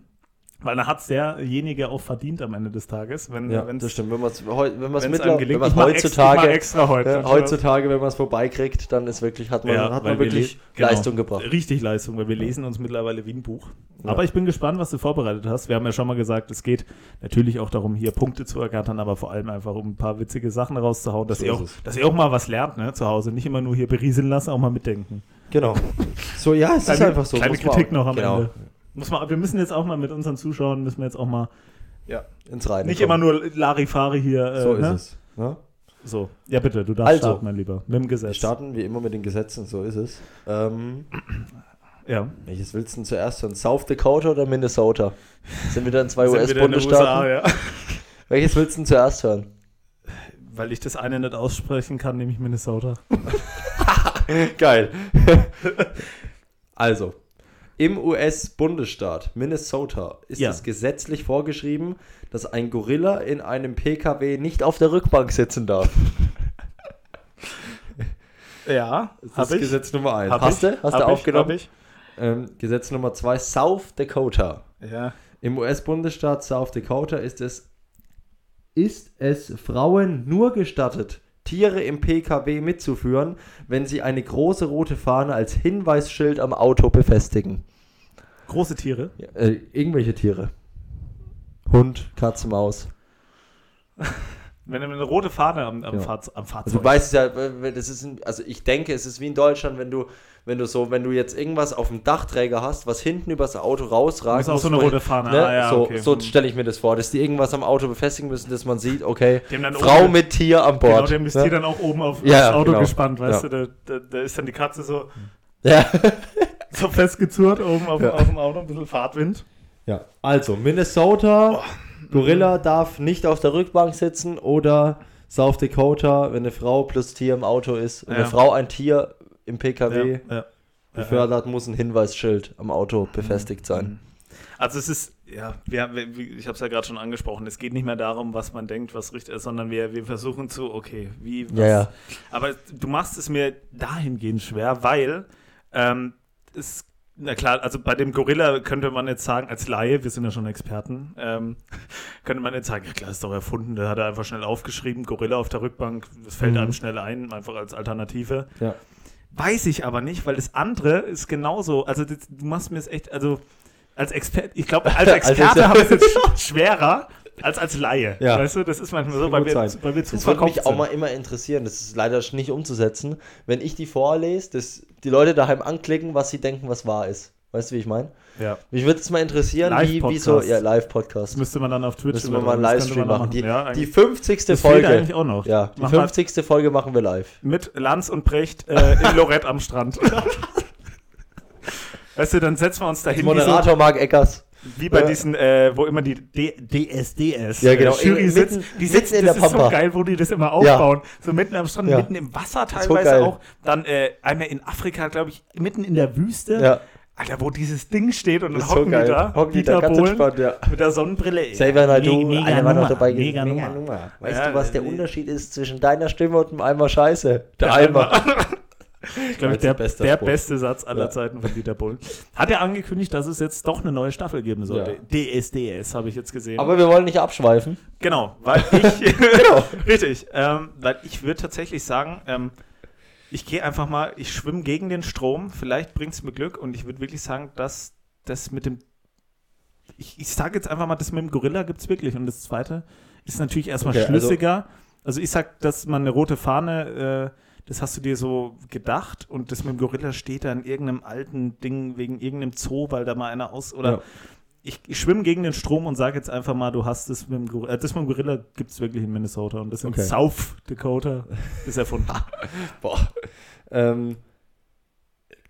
weil dann hat es derjenige auch verdient am Ende des Tages. Wenn, Ja, das stimmt. Wenn man es wenn man's mittler, wenn man's extra, heutzutage, mach extra heute. ja, heutzutage, wenn man es vorbeikriegt, dann ist wirklich, hat man, Ja, hat man wir wirklich le- genau. Leistung gebracht. Richtig Leistung, weil wir lesen uns mittlerweile wie ein Buch. Aber ich bin gespannt, was du vorbereitet hast. Wir haben ja schon mal gesagt, es geht natürlich auch darum, hier Punkte zu ergattern, aber vor allem einfach um ein paar witzige Sachen rauszuhauen, dass, So ihr, ist auch, es. dass ihr auch mal was lernt ne, zu Hause. Nicht immer nur hier berieseln lassen, auch mal mitdenken. Genau. So, ja, es ist Kleine- einfach so. kleine Kritik noch am genau, Ende. Muss man, wir müssen jetzt auch mal mit unseren Zuschauern, müssen wir jetzt auch mal Ins Reine nicht kommen. immer nur Larifari hier. Äh, So ne? ist es. Ne? So, ja bitte, du darfst Also, starten, mein Lieber. Mit dem Wir Gesetz. starten wie immer mit den Gesetzen, so ist es. Ähm, Ja. welches willst du denn zuerst hören? South Dakota oder Minnesota? Sind wieder in zwei US-Bundesstaaten? USA, ja. Welches willst du denn zuerst hören? Weil ich das eine nicht aussprechen kann, nehme ich Minnesota. Geil. also, Im US-Bundesstaat Minnesota ist Ja. es gesetzlich vorgeschrieben, dass ein Gorilla in einem PKW nicht auf der Rückbank sitzen darf. Ja, Das ist Gesetz Nummer 1. Hab Hast ich, du? Hast du ich, aufgenommen? ich. Ähm, Gesetz Nummer 2, South Dakota. Ja. Im US-Bundesstaat South Dakota ist es, ist es Frauen nur gestattet, Tiere im PKW mitzuführen, wenn sie eine große rote Fahne als Hinweisschild am Auto befestigen. Große Tiere. Ja, äh, irgendwelche Tiere. Hund, Katze, Maus. Wenn du eine rote Fahne am, am, Ja. Fahrz am Also Fahrzeug du weißt ja, das ist, ein, also ich denke, es ist wie in Deutschland, wenn du, wenn du so, wenn du jetzt irgendwas auf dem Dachträger hast, was hinten übers Auto rausragt. Ist auch so eine rote Fahne. Ne? Ah, ja, so okay. so stelle ich mir das vor, dass die irgendwas am Auto befestigen müssen, dass man sieht, okay, Frau oben- mit Tier an Genau, Bord. dem ist ne? die dann auch oben auf, Ja, aufs Auto genau. gespannt, weißt du? Da, da, da ist dann die Katze so, ja. so festgezurrt oben auf, Ja. auf dem Auto, ein bisschen Fahrtwind. ja, also Minnesota, Gorilla darf nicht auf der Rückbank sitzen oder South Dakota, wenn eine Frau plus Tier im Auto ist und Ja. eine Frau ein Tier im PKW Ja, befördert, muss ein Hinweisschild am Auto befestigt sein. Also es ist, ja, wir, ich habe es ja gerade schon angesprochen, es geht nicht mehr darum, was man denkt, was richtig ist, sondern wir, wir versuchen zu, okay, wie, was. Ja, ja. Aber du machst es mir dahingehend schwer, weil ähm, es, na klar, also bei dem Gorilla könnte man jetzt sagen, als Laie, wir sind ja schon Experten, ähm, könnte man jetzt sagen, ja klar, ist doch erfunden, der hat er einfach schnell aufgeschrieben, Gorilla auf der Rückbank, das fällt Mhm. einem schnell ein, einfach als Alternative. Ja. Weiß ich aber nicht, weil das andere ist genauso. Also das, du machst mir es echt, also als Experte, ich glaube, als Experte Experte. habe ich es jetzt sch- schwerer als als Laie. Ja. Weißt du, das ist manchmal so, weil wir, weil wir zu Das würde mich auch sind. mal immer interessieren. Das ist leider nicht umzusetzen. Wenn ich die vorlese, dass die Leute daheim anklicken, was sie denken, was wahr ist. Weißt du, wie ich meine? Ja. Mich würde es mal interessieren, wie, wie so. Live-Podcast. Ja, Live-Podcast. müsste man dann auf Twitch Müssen wir mal einen Livestream man machen. Die, Ja, die eigentlich- 50. das fehlt Folge. eigentlich auch noch. Ja, die Machen wir 50. Folge machen wir live. mit Lanz und Brecht äh, in Lorette am Strand. weißt du, dann setzen wir uns dahin wie, so, Moderator Marc Eckers. Wie bei Ja. diesen, äh, wo immer die D DSDS Ja, genau. äh, Jury Mitten- sitzt. mitten Die sitzen in das der ist so Pampa. geil, wo die das immer aufbauen. So mitten am Strand, Ja. mitten im Wasser So teilweise geil. auch. Dann äh, einmal in Afrika, glaube ich, mitten in der Wüste. Ja, Alter, wo dieses Ding steht und dann das ist so hocken die da. Hocken die da ganz Bohlen entspannt, ja. mit der Sonnenbrille. Xavier Naidoo, Mega alle waren noch dabei. Mega Mega Nummer. Nummer. Weißt Ja, du, was der äh, Unterschied ist zwischen deiner Stimme und einem Eimer Scheiße? Der, Der Eimer. Ich glaube, der, bester der beste Satz aller Ja. Zeiten von Dieter Bohlen. Hat er angekündigt, dass es jetzt doch eine neue Staffel geben soll. Ja. DSDS habe ich jetzt gesehen. Aber wir wollen nicht abschweifen. genau, weil ich. Genau. Richtig. Ähm, weil ich würde tatsächlich sagen, ähm, ich gehe einfach mal, ich schwimme gegen den Strom. Vielleicht bringt es mir Glück und ich würde wirklich sagen, dass das mit dem. Ich, ich sage jetzt einfach mal, das mit dem Gorilla gibt es wirklich. Und das zweite ist natürlich erstmal Okay, also- schlüssiger. Also, ich sag, dass man eine rote Fahne, äh, das hast du dir so gedacht und das mit dem Gorilla steht da in irgendeinem alten Ding wegen irgendeinem Zoo, weil da mal einer aus. Oder Ja. ich, ich schwimme gegen den Strom und sage jetzt einfach mal, du hast das mit dem Gorilla. Äh, das mit dem Gorilla gibt es wirklich in Minnesota und das in Okay. South Dakota ist erfunden. Boah. Ähm,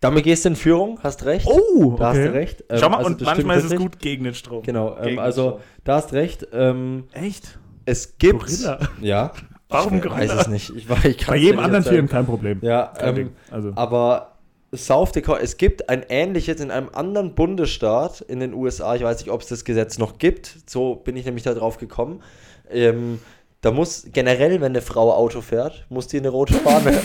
damit gehst du in Führung, hast recht. Oh, Da hast du recht. Ähm, Schau mal, also und manchmal ist es gut gegen den Strom. Genau, ähm, also Strom. da hast recht. Ähm, Echt? es gibt. Gorilla? Ja. Warum ich weiß es nicht. Ich, ich Bei jedem anderen. Tier kein Problem. Ja, Kein ähm. Also, aber South Dakota, es gibt ein ähnliches in einem anderen Bundesstaat in den USA. Ich weiß nicht, ob es das Gesetz noch gibt. So bin ich nämlich da drauf gekommen. Ähm, da muss generell, wenn eine Frau Auto fährt, muss die eine rote Fahne.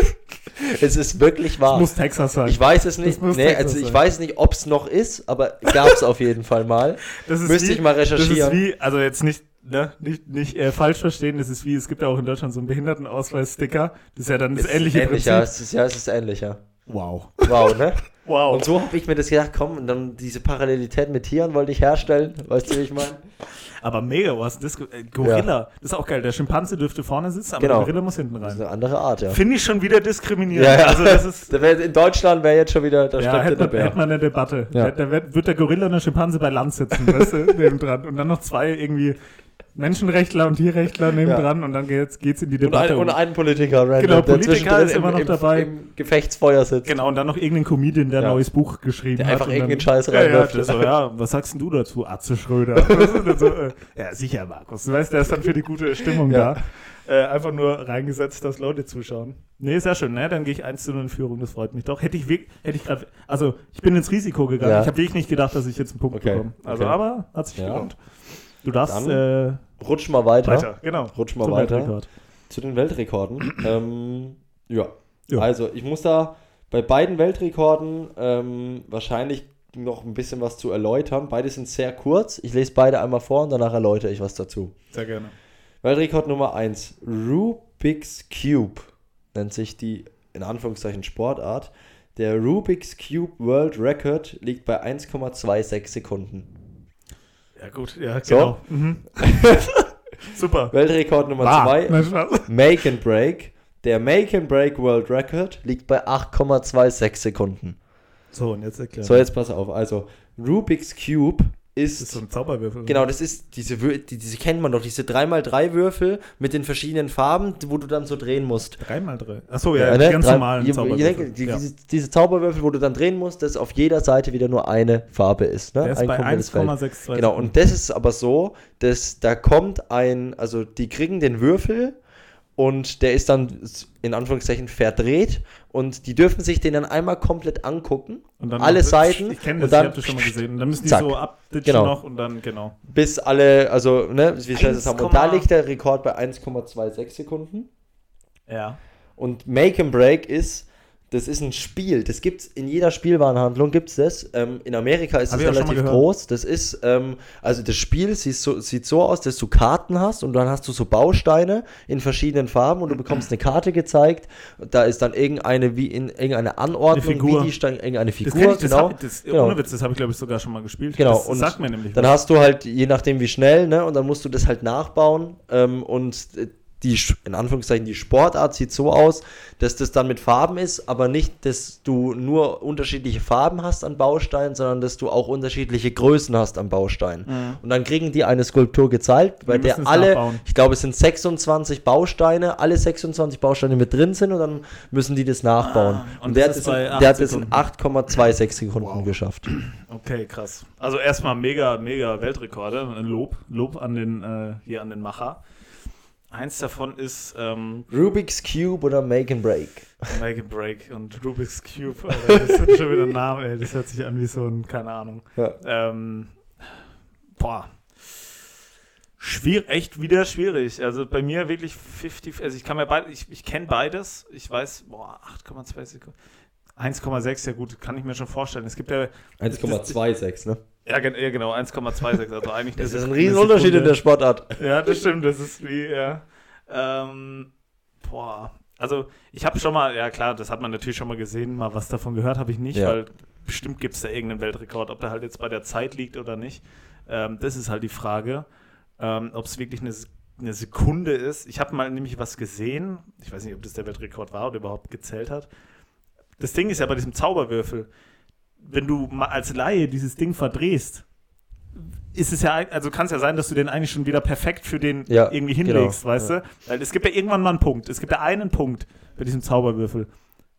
es ist wirklich wahr. das muss Texas sein. Ich weiß es nicht. Das Nee, also ich weiß nicht, ob es noch ist, aber gab es auf jeden Fall mal. Das ist Müsste wie, ich mal Das recherchieren. ist wie, also jetzt nicht, ne, nicht, nicht äh, falsch verstehen, das ist wie, es gibt ja auch in Deutschland so einen Behindertenausweis-Sticker. Das ist ja dann das Ist ähnliche ähnlich, ja, Prinzip. es ist, ja, es ist ähnlich, ja. Wow. Wow, ne? Wow. Und so habe ich mir das gedacht, komm, und dann diese Parallelität mit Tieren wollte ich herstellen. Weißt du, wie ich meine? Aber mega, was das? Äh, Gorilla. Das ist auch geil. Der Schimpanse dürfte vorne sitzen, aber Genau. der Gorilla muss hinten Das ist rein. eine andere Art, ja. Finde ich schon wieder diskriminierend. Ja, ja. Also das ist. In Deutschland wäre jetzt schon wieder, da Ja, steckt hätte der man, hätte man eine Debatte. Ja. Da, da wird, der Gorilla und der Schimpanse bei Land sitzen, weißt du, nebendran. Und dann noch zwei irgendwie Menschenrechtler und Tierrechtler neben Ja. dran und dann geht's, geht's in die Und, Debatte. ein, und einen Politiker, random, Genau, der Politiker ist immer noch im, dabei. Im, Gefechtsfeuer sitzt. genau, und dann noch irgendein Comedian, der ein Ja. neues Buch geschrieben Der hat. einfach und irgendeinen Scheiß ja, ja, reinwirft. das so, ja, was sagst du dazu, Atze Schröder? So, äh, ja, sicher, Markus. Du weißt, der ist dann für die gute Stimmung Ja. da. Äh, einfach nur reingesetzt, dass Leute zuschauen. Nee, sehr schön, ne? Dann gehe ich 1 zu 0 in Führung, das freut mich doch. Hätte ich wirklich, hätte ich gerade, also ich bin ins Risiko gegangen. Ja. Ich habe wirklich nicht gedacht, dass ich jetzt einen Punkt Okay, bekomme. Also, okay. aber hat sich Ja. gelohnt. Du darfst Dann äh, Rutsch mal weiter, weiter, genau. Rutsch mal zum weiter. Weltrekord. zu den Weltrekorden. ähm, ja. Ja. Also, ich muss da bei beiden Weltrekorden ähm, wahrscheinlich noch ein bisschen was zu erläutern. Beide sind sehr kurz. Ich lese beide einmal vor und danach erläutere ich was dazu. Sehr gerne. Weltrekord Nummer 1. Rubik's Cube nennt sich die in Anführungszeichen Sportart. Der Rubik's Cube World Record liegt bei 1,26 Sekunden. Ja, gut, ja, So. genau. Mhm. Super. Weltrekord Nummer 2. nein, Spaß. Make and Break. Der Make and Break World Record liegt bei 8,26 Sekunden. So, und jetzt erklären. So, jetzt pass auf. Also, Rubik's Cube das ist. ist so ein Zauberwürfel. Genau, das ist diese, die, diese kennt man doch, diese 3x3 Würfel mit den verschiedenen Farben, wo du dann so drehen musst. Dreimal drei. Achso, ja, Ja, ne? ganz Drei- normalen je- je- Zauberwürfel. die, ja. diese, diese Zauberwürfel, wo du dann drehen musst, dass auf jeder Seite wieder nur eine Farbe ist. Ne? Der ist Ein bei komplettes Feld. 1,62. Genau, und das ist aber so, dass da kommt ein, also die kriegen den Würfel und der ist dann in Anführungszeichen verdreht und die dürfen sich den dann einmal komplett angucken, Und dann alle Seiten Ich kenne und das, dann- ich habe das schon mal gesehen. Und dann müssen die Zack. so abditschen Genau. noch und dann, genau. bis alle, also, ne, wie schnell das haben. Und da 1,- liegt der Rekord bei 1,26 Sekunden. Ja. Und Make and Break ist, das ist ein Spiel. Das gibt's in jeder Spielwarenhandlung gibt's das. Ähm, in Amerika ist es relativ groß. Das ist, ähm, also das Spiel sieht so, sieht so aus, dass du Karten hast und dann hast du so Bausteine in verschiedenen Farben und du bekommst eine Karte gezeigt. Da ist dann irgendeine wie in irgendeine Anordnung, Eine Figur. wie die Steine, irgendeine Das Figur, kenne ich, das, genau. hab, das, Genau. ohne Witz, das habe ich glaube ich sogar schon mal gespielt. Genau, Das und sagt mir nämlich Dann was. hast du halt, je nachdem wie schnell, ne, und dann musst du das halt nachbauen. Ähm, und äh, die, in Anführungszeichen, die Sportart sieht so aus, dass das dann mit Farben ist, aber nicht, dass du nur unterschiedliche Farben hast an Bausteinen, sondern dass du auch unterschiedliche Größen hast an Bausteinen. Und dann kriegen die eine Skulptur gezeigt, bei Die der alle, nachbauen. ich glaube, es sind 26 Bausteine, alle 26 Bausteine mit drin sind und dann müssen die das nachbauen. Ah, und und der hat in, der hat es in Sekunden. 8,26 Sekunden geschafft. Okay, krass. Also erstmal mega, mega Weltrekorde. Lob, Lob an den, äh, hier an den Macher. Eins davon ist ähm, Rubik's Cube oder Make and Break? Make a Break und Rubik's Cube. Alter, das ist schon wieder ein Name, ey. Das hört sich an wie so ein, keine Ahnung. Ja. Ähm, boah. Schwierig, echt wieder schwierig. Also bei mir wirklich 50, also ich kann mir beide, ich, ich kenne beides. Ich weiß, boah, 8,2 Sekunden. 1,6, ja gut, kann ich mir schon vorstellen. Es gibt ja, 1,26, ne? Ja, gen- ja genau, 1,26, also eigentlich Das ist ein Riesenunterschied in der Sportart. ja, das stimmt. Das ist wie, ja. Ähm, boah. Also, ich habe schon mal, ja klar, das hat man natürlich schon mal gesehen, mal was davon gehört habe ich nicht, Ja. weil bestimmt gibt es da irgendeinen Weltrekord, ob der halt jetzt bei der Zeit liegt oder nicht. Ähm, das ist halt die Frage, ähm, ob es wirklich eine, eine Sekunde ist. Ich habe mal nämlich was gesehen, ich weiß nicht, ob das der Weltrekord war oder überhaupt gezählt hat. Das Ding ist ja bei diesem Zauberwürfel, wenn du mal als Laie dieses Ding verdrehst, ist es ja, also kann es ja sein, dass du den eigentlich schon wieder perfekt für den Ja, irgendwie genau, hinlegst, weißt ja. du? Weil es gibt ja irgendwann mal einen Punkt. Es gibt ja einen Punkt bei diesem Zauberwürfel.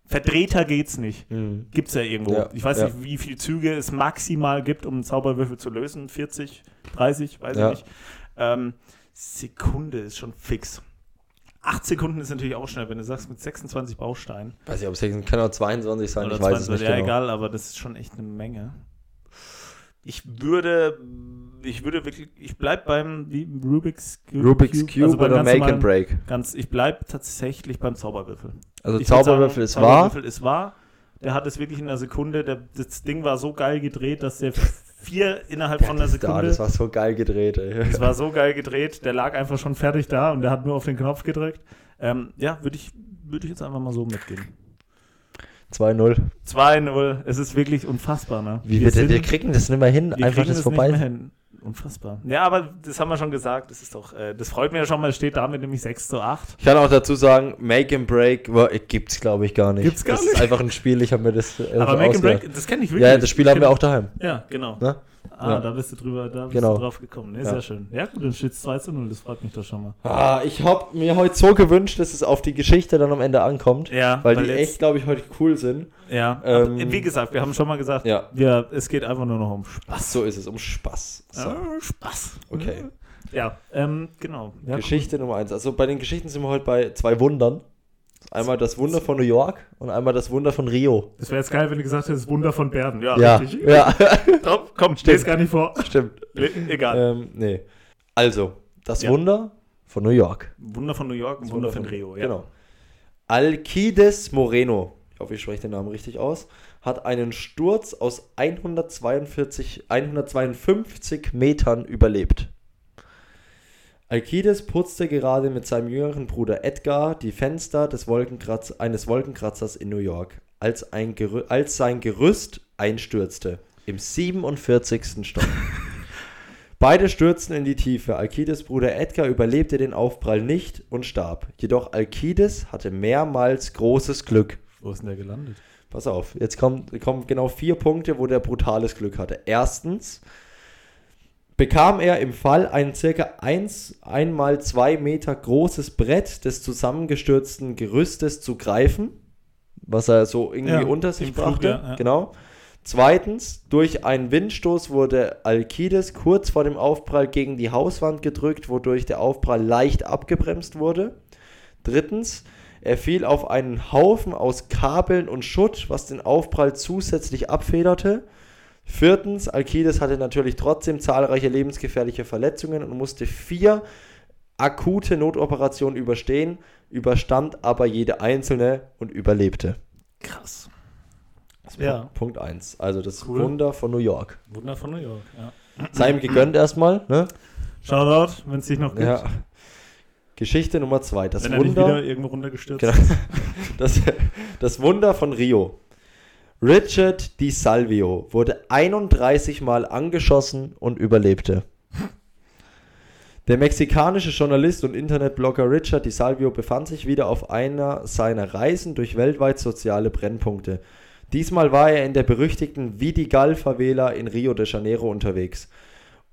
Verdrehter geht's nicht. Mhm. Gibt's ja irgendwo. Ja, ich weiß nicht, wie viele Züge es maximal gibt, um einen Zauberwürfel zu lösen. 40, 30, weiß ich nicht. Ähm, Sekunde ist schon fix. Acht Sekunden ist natürlich auch schnell, wenn du sagst, mit 26 Bausteinen. Weiß ich, ob es kann auch 22 sein, Oder ich weiß es 20, nicht ja, genau. egal, aber das ist schon echt eine Menge. Ich würde, ich würde wirklich, ich bleib beim wie, Rubik's Cube. Rubik's Cube also oder Make normalen- and Break? Ganz, ich bleib tatsächlich beim Zauberwürfel. Also Ich Zauberwürfel sagen, ist wahr. Zauberwürfel ist wahr. Der hat es wirklich in einer Sekunde, der, das Ding war so geil gedreht, dass der vier innerhalb von einer das, da, Sekunde, das war so geil gedreht, ey. es war so geil gedreht, der lag einfach schon fertig da und der hat nur auf den Knopf gedrückt. Ähm, ja, würde ich, würde ich jetzt einfach mal so mitgehen. 2-0. 2-0, es ist wirklich unfassbar, ne? Wie wir, sind- wir kriegen das nicht mehr hin, wir einfach das vorbei. Unfassbar. Ja, aber das haben wir schon gesagt, das ist doch, äh, das freut mich ja schon mal, es steht damit nämlich 6 zu 8. Ich kann auch dazu sagen, Make and Break boah, gibt's glaube ich gar nicht. Gibt's gar das nicht? ist einfach ein Spiel, ich habe mir das Aber Make and. Break, das kenne ich wirklich. Ja, das Spiel Ich haben wir auch daheim. Ja, genau. Ne? Ah, Ja. da bist du drüber, da bist Genau. du drauf gekommen. Nee, Ja. sehr schön. Ja, gut, dann steht es 2 zu 0, das freut mich doch schon mal. Ah, ich habe mir heute so gewünscht, dass es auf die Geschichte dann am Ende ankommt. Ja, weil, die jetzt- echt, glaube ich, heute cool sind. Ja, Ähm, aber wie gesagt, wir haben schon mal gesagt, Ja. wir, es geht einfach nur noch um Spaß. So ist es, um Spaß. So. Ja, Spaß. Okay. Ja, ähm, genau. Ja, Geschichte Nummer eins. Also bei den Geschichten sind wir heute bei zwei Wundern. Einmal das Wunder von New York und einmal das Wunder von Rio. Das wäre jetzt geil, wenn du gesagt hättest, Wunder von Bärden. Ja, Ja, richtig. ja, Komm, komm, steh's gar nicht vor. stimmt. Egal. Ähm, nee. Also, das Ja. Wunder von New York. Wunder von New York und Wunder von Rio, ja. Genau. Alcides Moreno, ich hoffe, ich spreche den Namen richtig aus, hat einen Sturz aus 142, 152 Metern überlebt. Alcides putzte gerade mit seinem jüngeren Bruder Edgar die Fenster des Wolkenkratz eines Wolkenkratzers in New York, als, ein Gerü als sein Gerüst einstürzte. Im 47. Stock. Beide stürzten in die Tiefe. Alcides Bruder Edgar überlebte den Aufprall nicht und starb. Jedoch Alcides hatte mehrmals großes Glück. Wo ist denn der gelandet? Pass auf, jetzt kommen, kommen genau vier Punkte, wo der brutales Glück hatte. Erstens bekam er im Fall ein circa 1 einmal 2 Meter großes Brett des zusammengestürzten Gerüstes zu greifen, was er so irgendwie Ja, unter sich im Flug, brachte. ja, ja. Genau. Zweitens, durch einen Windstoß wurde Alcides kurz vor dem Aufprall gegen die Hauswand gedrückt, wodurch der Aufprall leicht abgebremst wurde. Drittens, er fiel auf einen Haufen aus Kabeln und Schutt, was den Aufprall zusätzlich abfederte. Viertens, Alcides hatte natürlich trotzdem zahlreiche lebensgefährliche Verletzungen und musste vier akute Notoperationen überstehen, überstand aber jede einzelne und überlebte. Krass. Das ist Ja. Punkt 1. Also das Cool. Wunder von New York. Wunder von New York, ja. Sei ihm gegönnt erstmal, ne? Shoutout, wenn es dich noch gibt. Ja. Geschichte Nummer 2. Das wenn er nicht Wunder. wieder irgendwo runtergestürzt Genau. ist. Das, das Wunder von Rio. Richard Di Salvio wurde 31 Mal angeschossen und überlebte. Der mexikanische Journalist und Internetblogger Richard Di Salvio befand sich wieder auf einer seiner Reisen durch weltweit soziale Brennpunkte. Diesmal war er in der berüchtigten Vidigal-Favela in Rio de Janeiro unterwegs.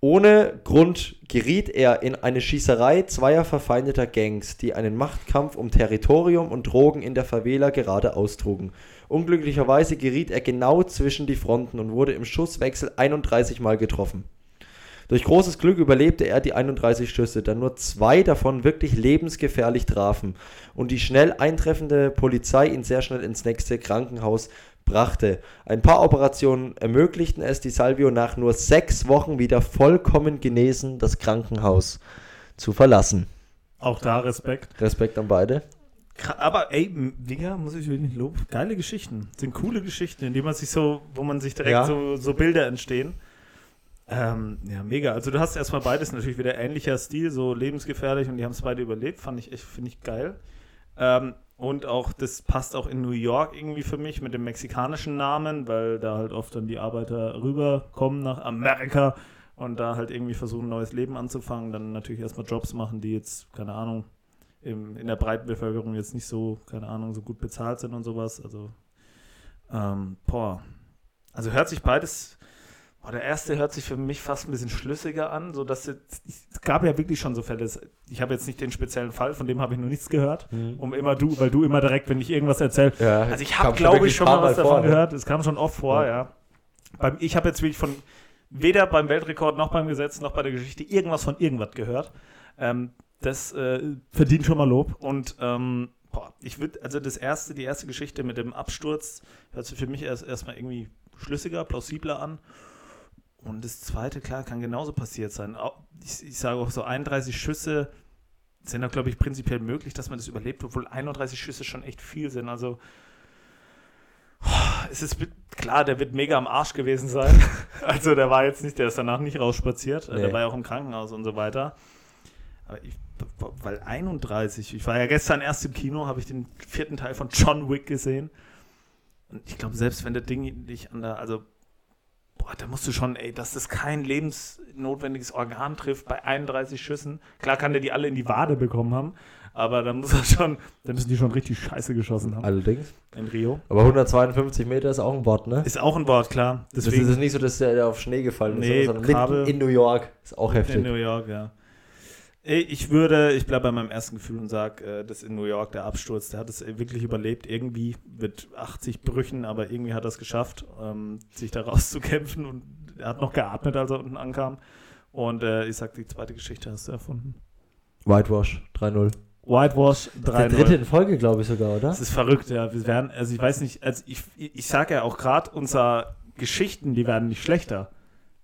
Ohne Grund geriet er in eine Schießerei zweier verfeindeter Gangs, die einen Machtkampf um Territorium und Drogen in der Favela gerade austrugen. Unglücklicherweise geriet er genau zwischen die Fronten und wurde im Schusswechsel 31 Mal getroffen. Durch großes Glück überlebte er die 31 Schüsse, da nur zwei davon wirklich lebensgefährlich trafen und die schnell eintreffende Polizei ihn sehr schnell ins nächste Krankenhaus brachte. Ein paar Operationen ermöglichten es die Salvio nach nur sechs Wochen wieder vollkommen genesen das Krankenhaus zu verlassen. Auch da Respekt. Respekt an beide. Aber ey, Digga, muss ich wirklich loben. Geile Geschichten. Sind coole Geschichten, in denen man sich so, wo man sich direkt Ja. so, so Bilder entstehen. Ähm, ja, mega. Also du hast erstmal beides natürlich wieder ähnlicher Stil, so lebensgefährlich und die haben es beide überlebt. Fand ich echt, finde ich geil. Ähm, und auch, das passt auch in New York irgendwie für mich mit dem mexikanischen Namen, weil da halt oft dann die Arbeiter rüberkommen nach Amerika und da halt irgendwie versuchen, ein neues Leben anzufangen. Dann natürlich erstmal Jobs machen, die jetzt, keine Ahnung, im, in der breiten Bevölkerung jetzt nicht so, keine Ahnung, so gut bezahlt sind und sowas. Also, ähm, boah. Also hört sich beides. Boah, der erste hört sich für mich fast ein bisschen schlüssiger an, so dass jetzt, es gab ja wirklich schon so Fälle. Ich habe jetzt nicht den speziellen Fall, von dem habe ich noch nichts gehört. Um immer du, weil du immer direkt, wenn ich irgendwas erzähle, Ja, also ich habe, glaube ich, schon mal was davon vor, ne? gehört. Es kam schon oft vor, ja. Beim, ich habe jetzt wirklich von weder beim Weltrekord noch beim Gesetz noch bei der Geschichte irgendwas von irgendwas gehört. Ähm, das äh, verdient schon mal Lob. Und ähm, boah, ich würde, also das erste, die erste Geschichte mit dem Absturz hört sich für mich erst erstmal irgendwie schlüssiger, plausibler an. Und das zweite, klar, kann genauso passiert sein. Ich, ich sage auch so 31 Schüsse sind da, glaube ich, prinzipiell möglich, dass man das überlebt, obwohl 31 Schüsse schon echt viel sind. Also es ist klar, der wird mega am Arsch gewesen sein. Also der war jetzt nicht, der ist danach nicht rausspaziert. Äh, Der Nee. war ja auch im Krankenhaus und so weiter. Aber ich, weil 31, ich war ja gestern erst im Kino, habe ich den vierten Teil von John Wick gesehen. Und ich glaube, selbst wenn das Ding nicht an der, also boah, da musst du schon, ey, dass das kein lebensnotwendiges Organ trifft bei 31 Schüssen. Klar kann der die alle in die Wade bekommen haben, aber da muss er schon, da müssen die schon richtig scheiße geschossen haben Allerdings. in Rio. Aber 152 Meter ist auch ein Wort, ne? Ist auch ein Wort, klar. Das Deswegen ist nicht so, dass der auf Schnee gefallen ist, Nee, sondern Kabel. in New York. Ist auch in heftig. New York, ja. Ich würde, ich bleibe bei meinem ersten Gefühl und sage, äh, das in New York, der Absturz, der hat es wirklich überlebt. Irgendwie mit 80 Brüchen, aber irgendwie hat er es geschafft, ähm, sich da rauszukämpfen und er hat noch geatmet, als er unten ankam. Und äh, ich sag, die zweite Geschichte hast du erfunden. Whitewash, 3-0. Whitewash Der dritte 3-0. in Folge, glaube ich sogar, oder? Das ist verrückt, ja. Wir werden, also ich weiß nicht, also ich, ich sage ja auch gerade, unsere Geschichten, die werden nicht schlechter.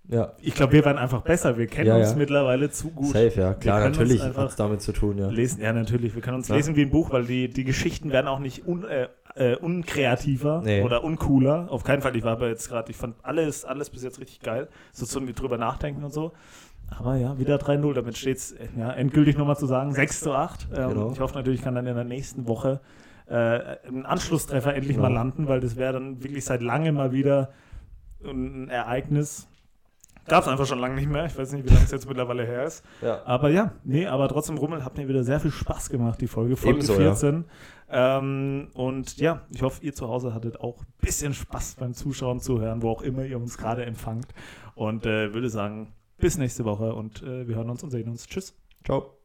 Ja. Ich glaube, wir werden einfach besser. Wir kennen Ja, uns ja. mittlerweile zu gut. Safe, ja. Klar, natürlich hat es damit zu tun, ja. Lesen, ja, natürlich. Wir können uns Ja. lesen wie ein Buch, weil die, die Geschichten werden auch nicht un, äh, äh, unkreativer Nee. oder uncooler. Auf keinen Fall. Ich war aber jetzt gerade, ich fand alles, alles bis jetzt richtig geil. So zum drüber nachdenken und so. Aber ja, wieder 3-0. Damit steht es ja, endgültig nochmal zu sagen. 6 zu 8. Ähm, Genau. Ich hoffe natürlich, ich kann dann in der nächsten Woche äh, einen Anschlusstreffer endlich Genau. mal landen, weil das wäre dann wirklich seit langem mal wieder ein Ereignis. Gab es einfach schon lange nicht mehr. Ich weiß nicht, wie lange es jetzt mittlerweile her ist. ja. Aber ja, nee, aber trotzdem, Rummel, hat mir wieder sehr viel Spaß gemacht, die Folge, Folge Ebenso, ja. 14. Ähm, und ja, ich hoffe, ihr zu Hause hattet auch ein bisschen Spaß beim Zuschauen, Zuhören, wo auch immer ihr uns gerade empfangt. Und äh, würde sagen, bis nächste Woche und äh, wir hören uns und sehen uns. Tschüss. Ciao.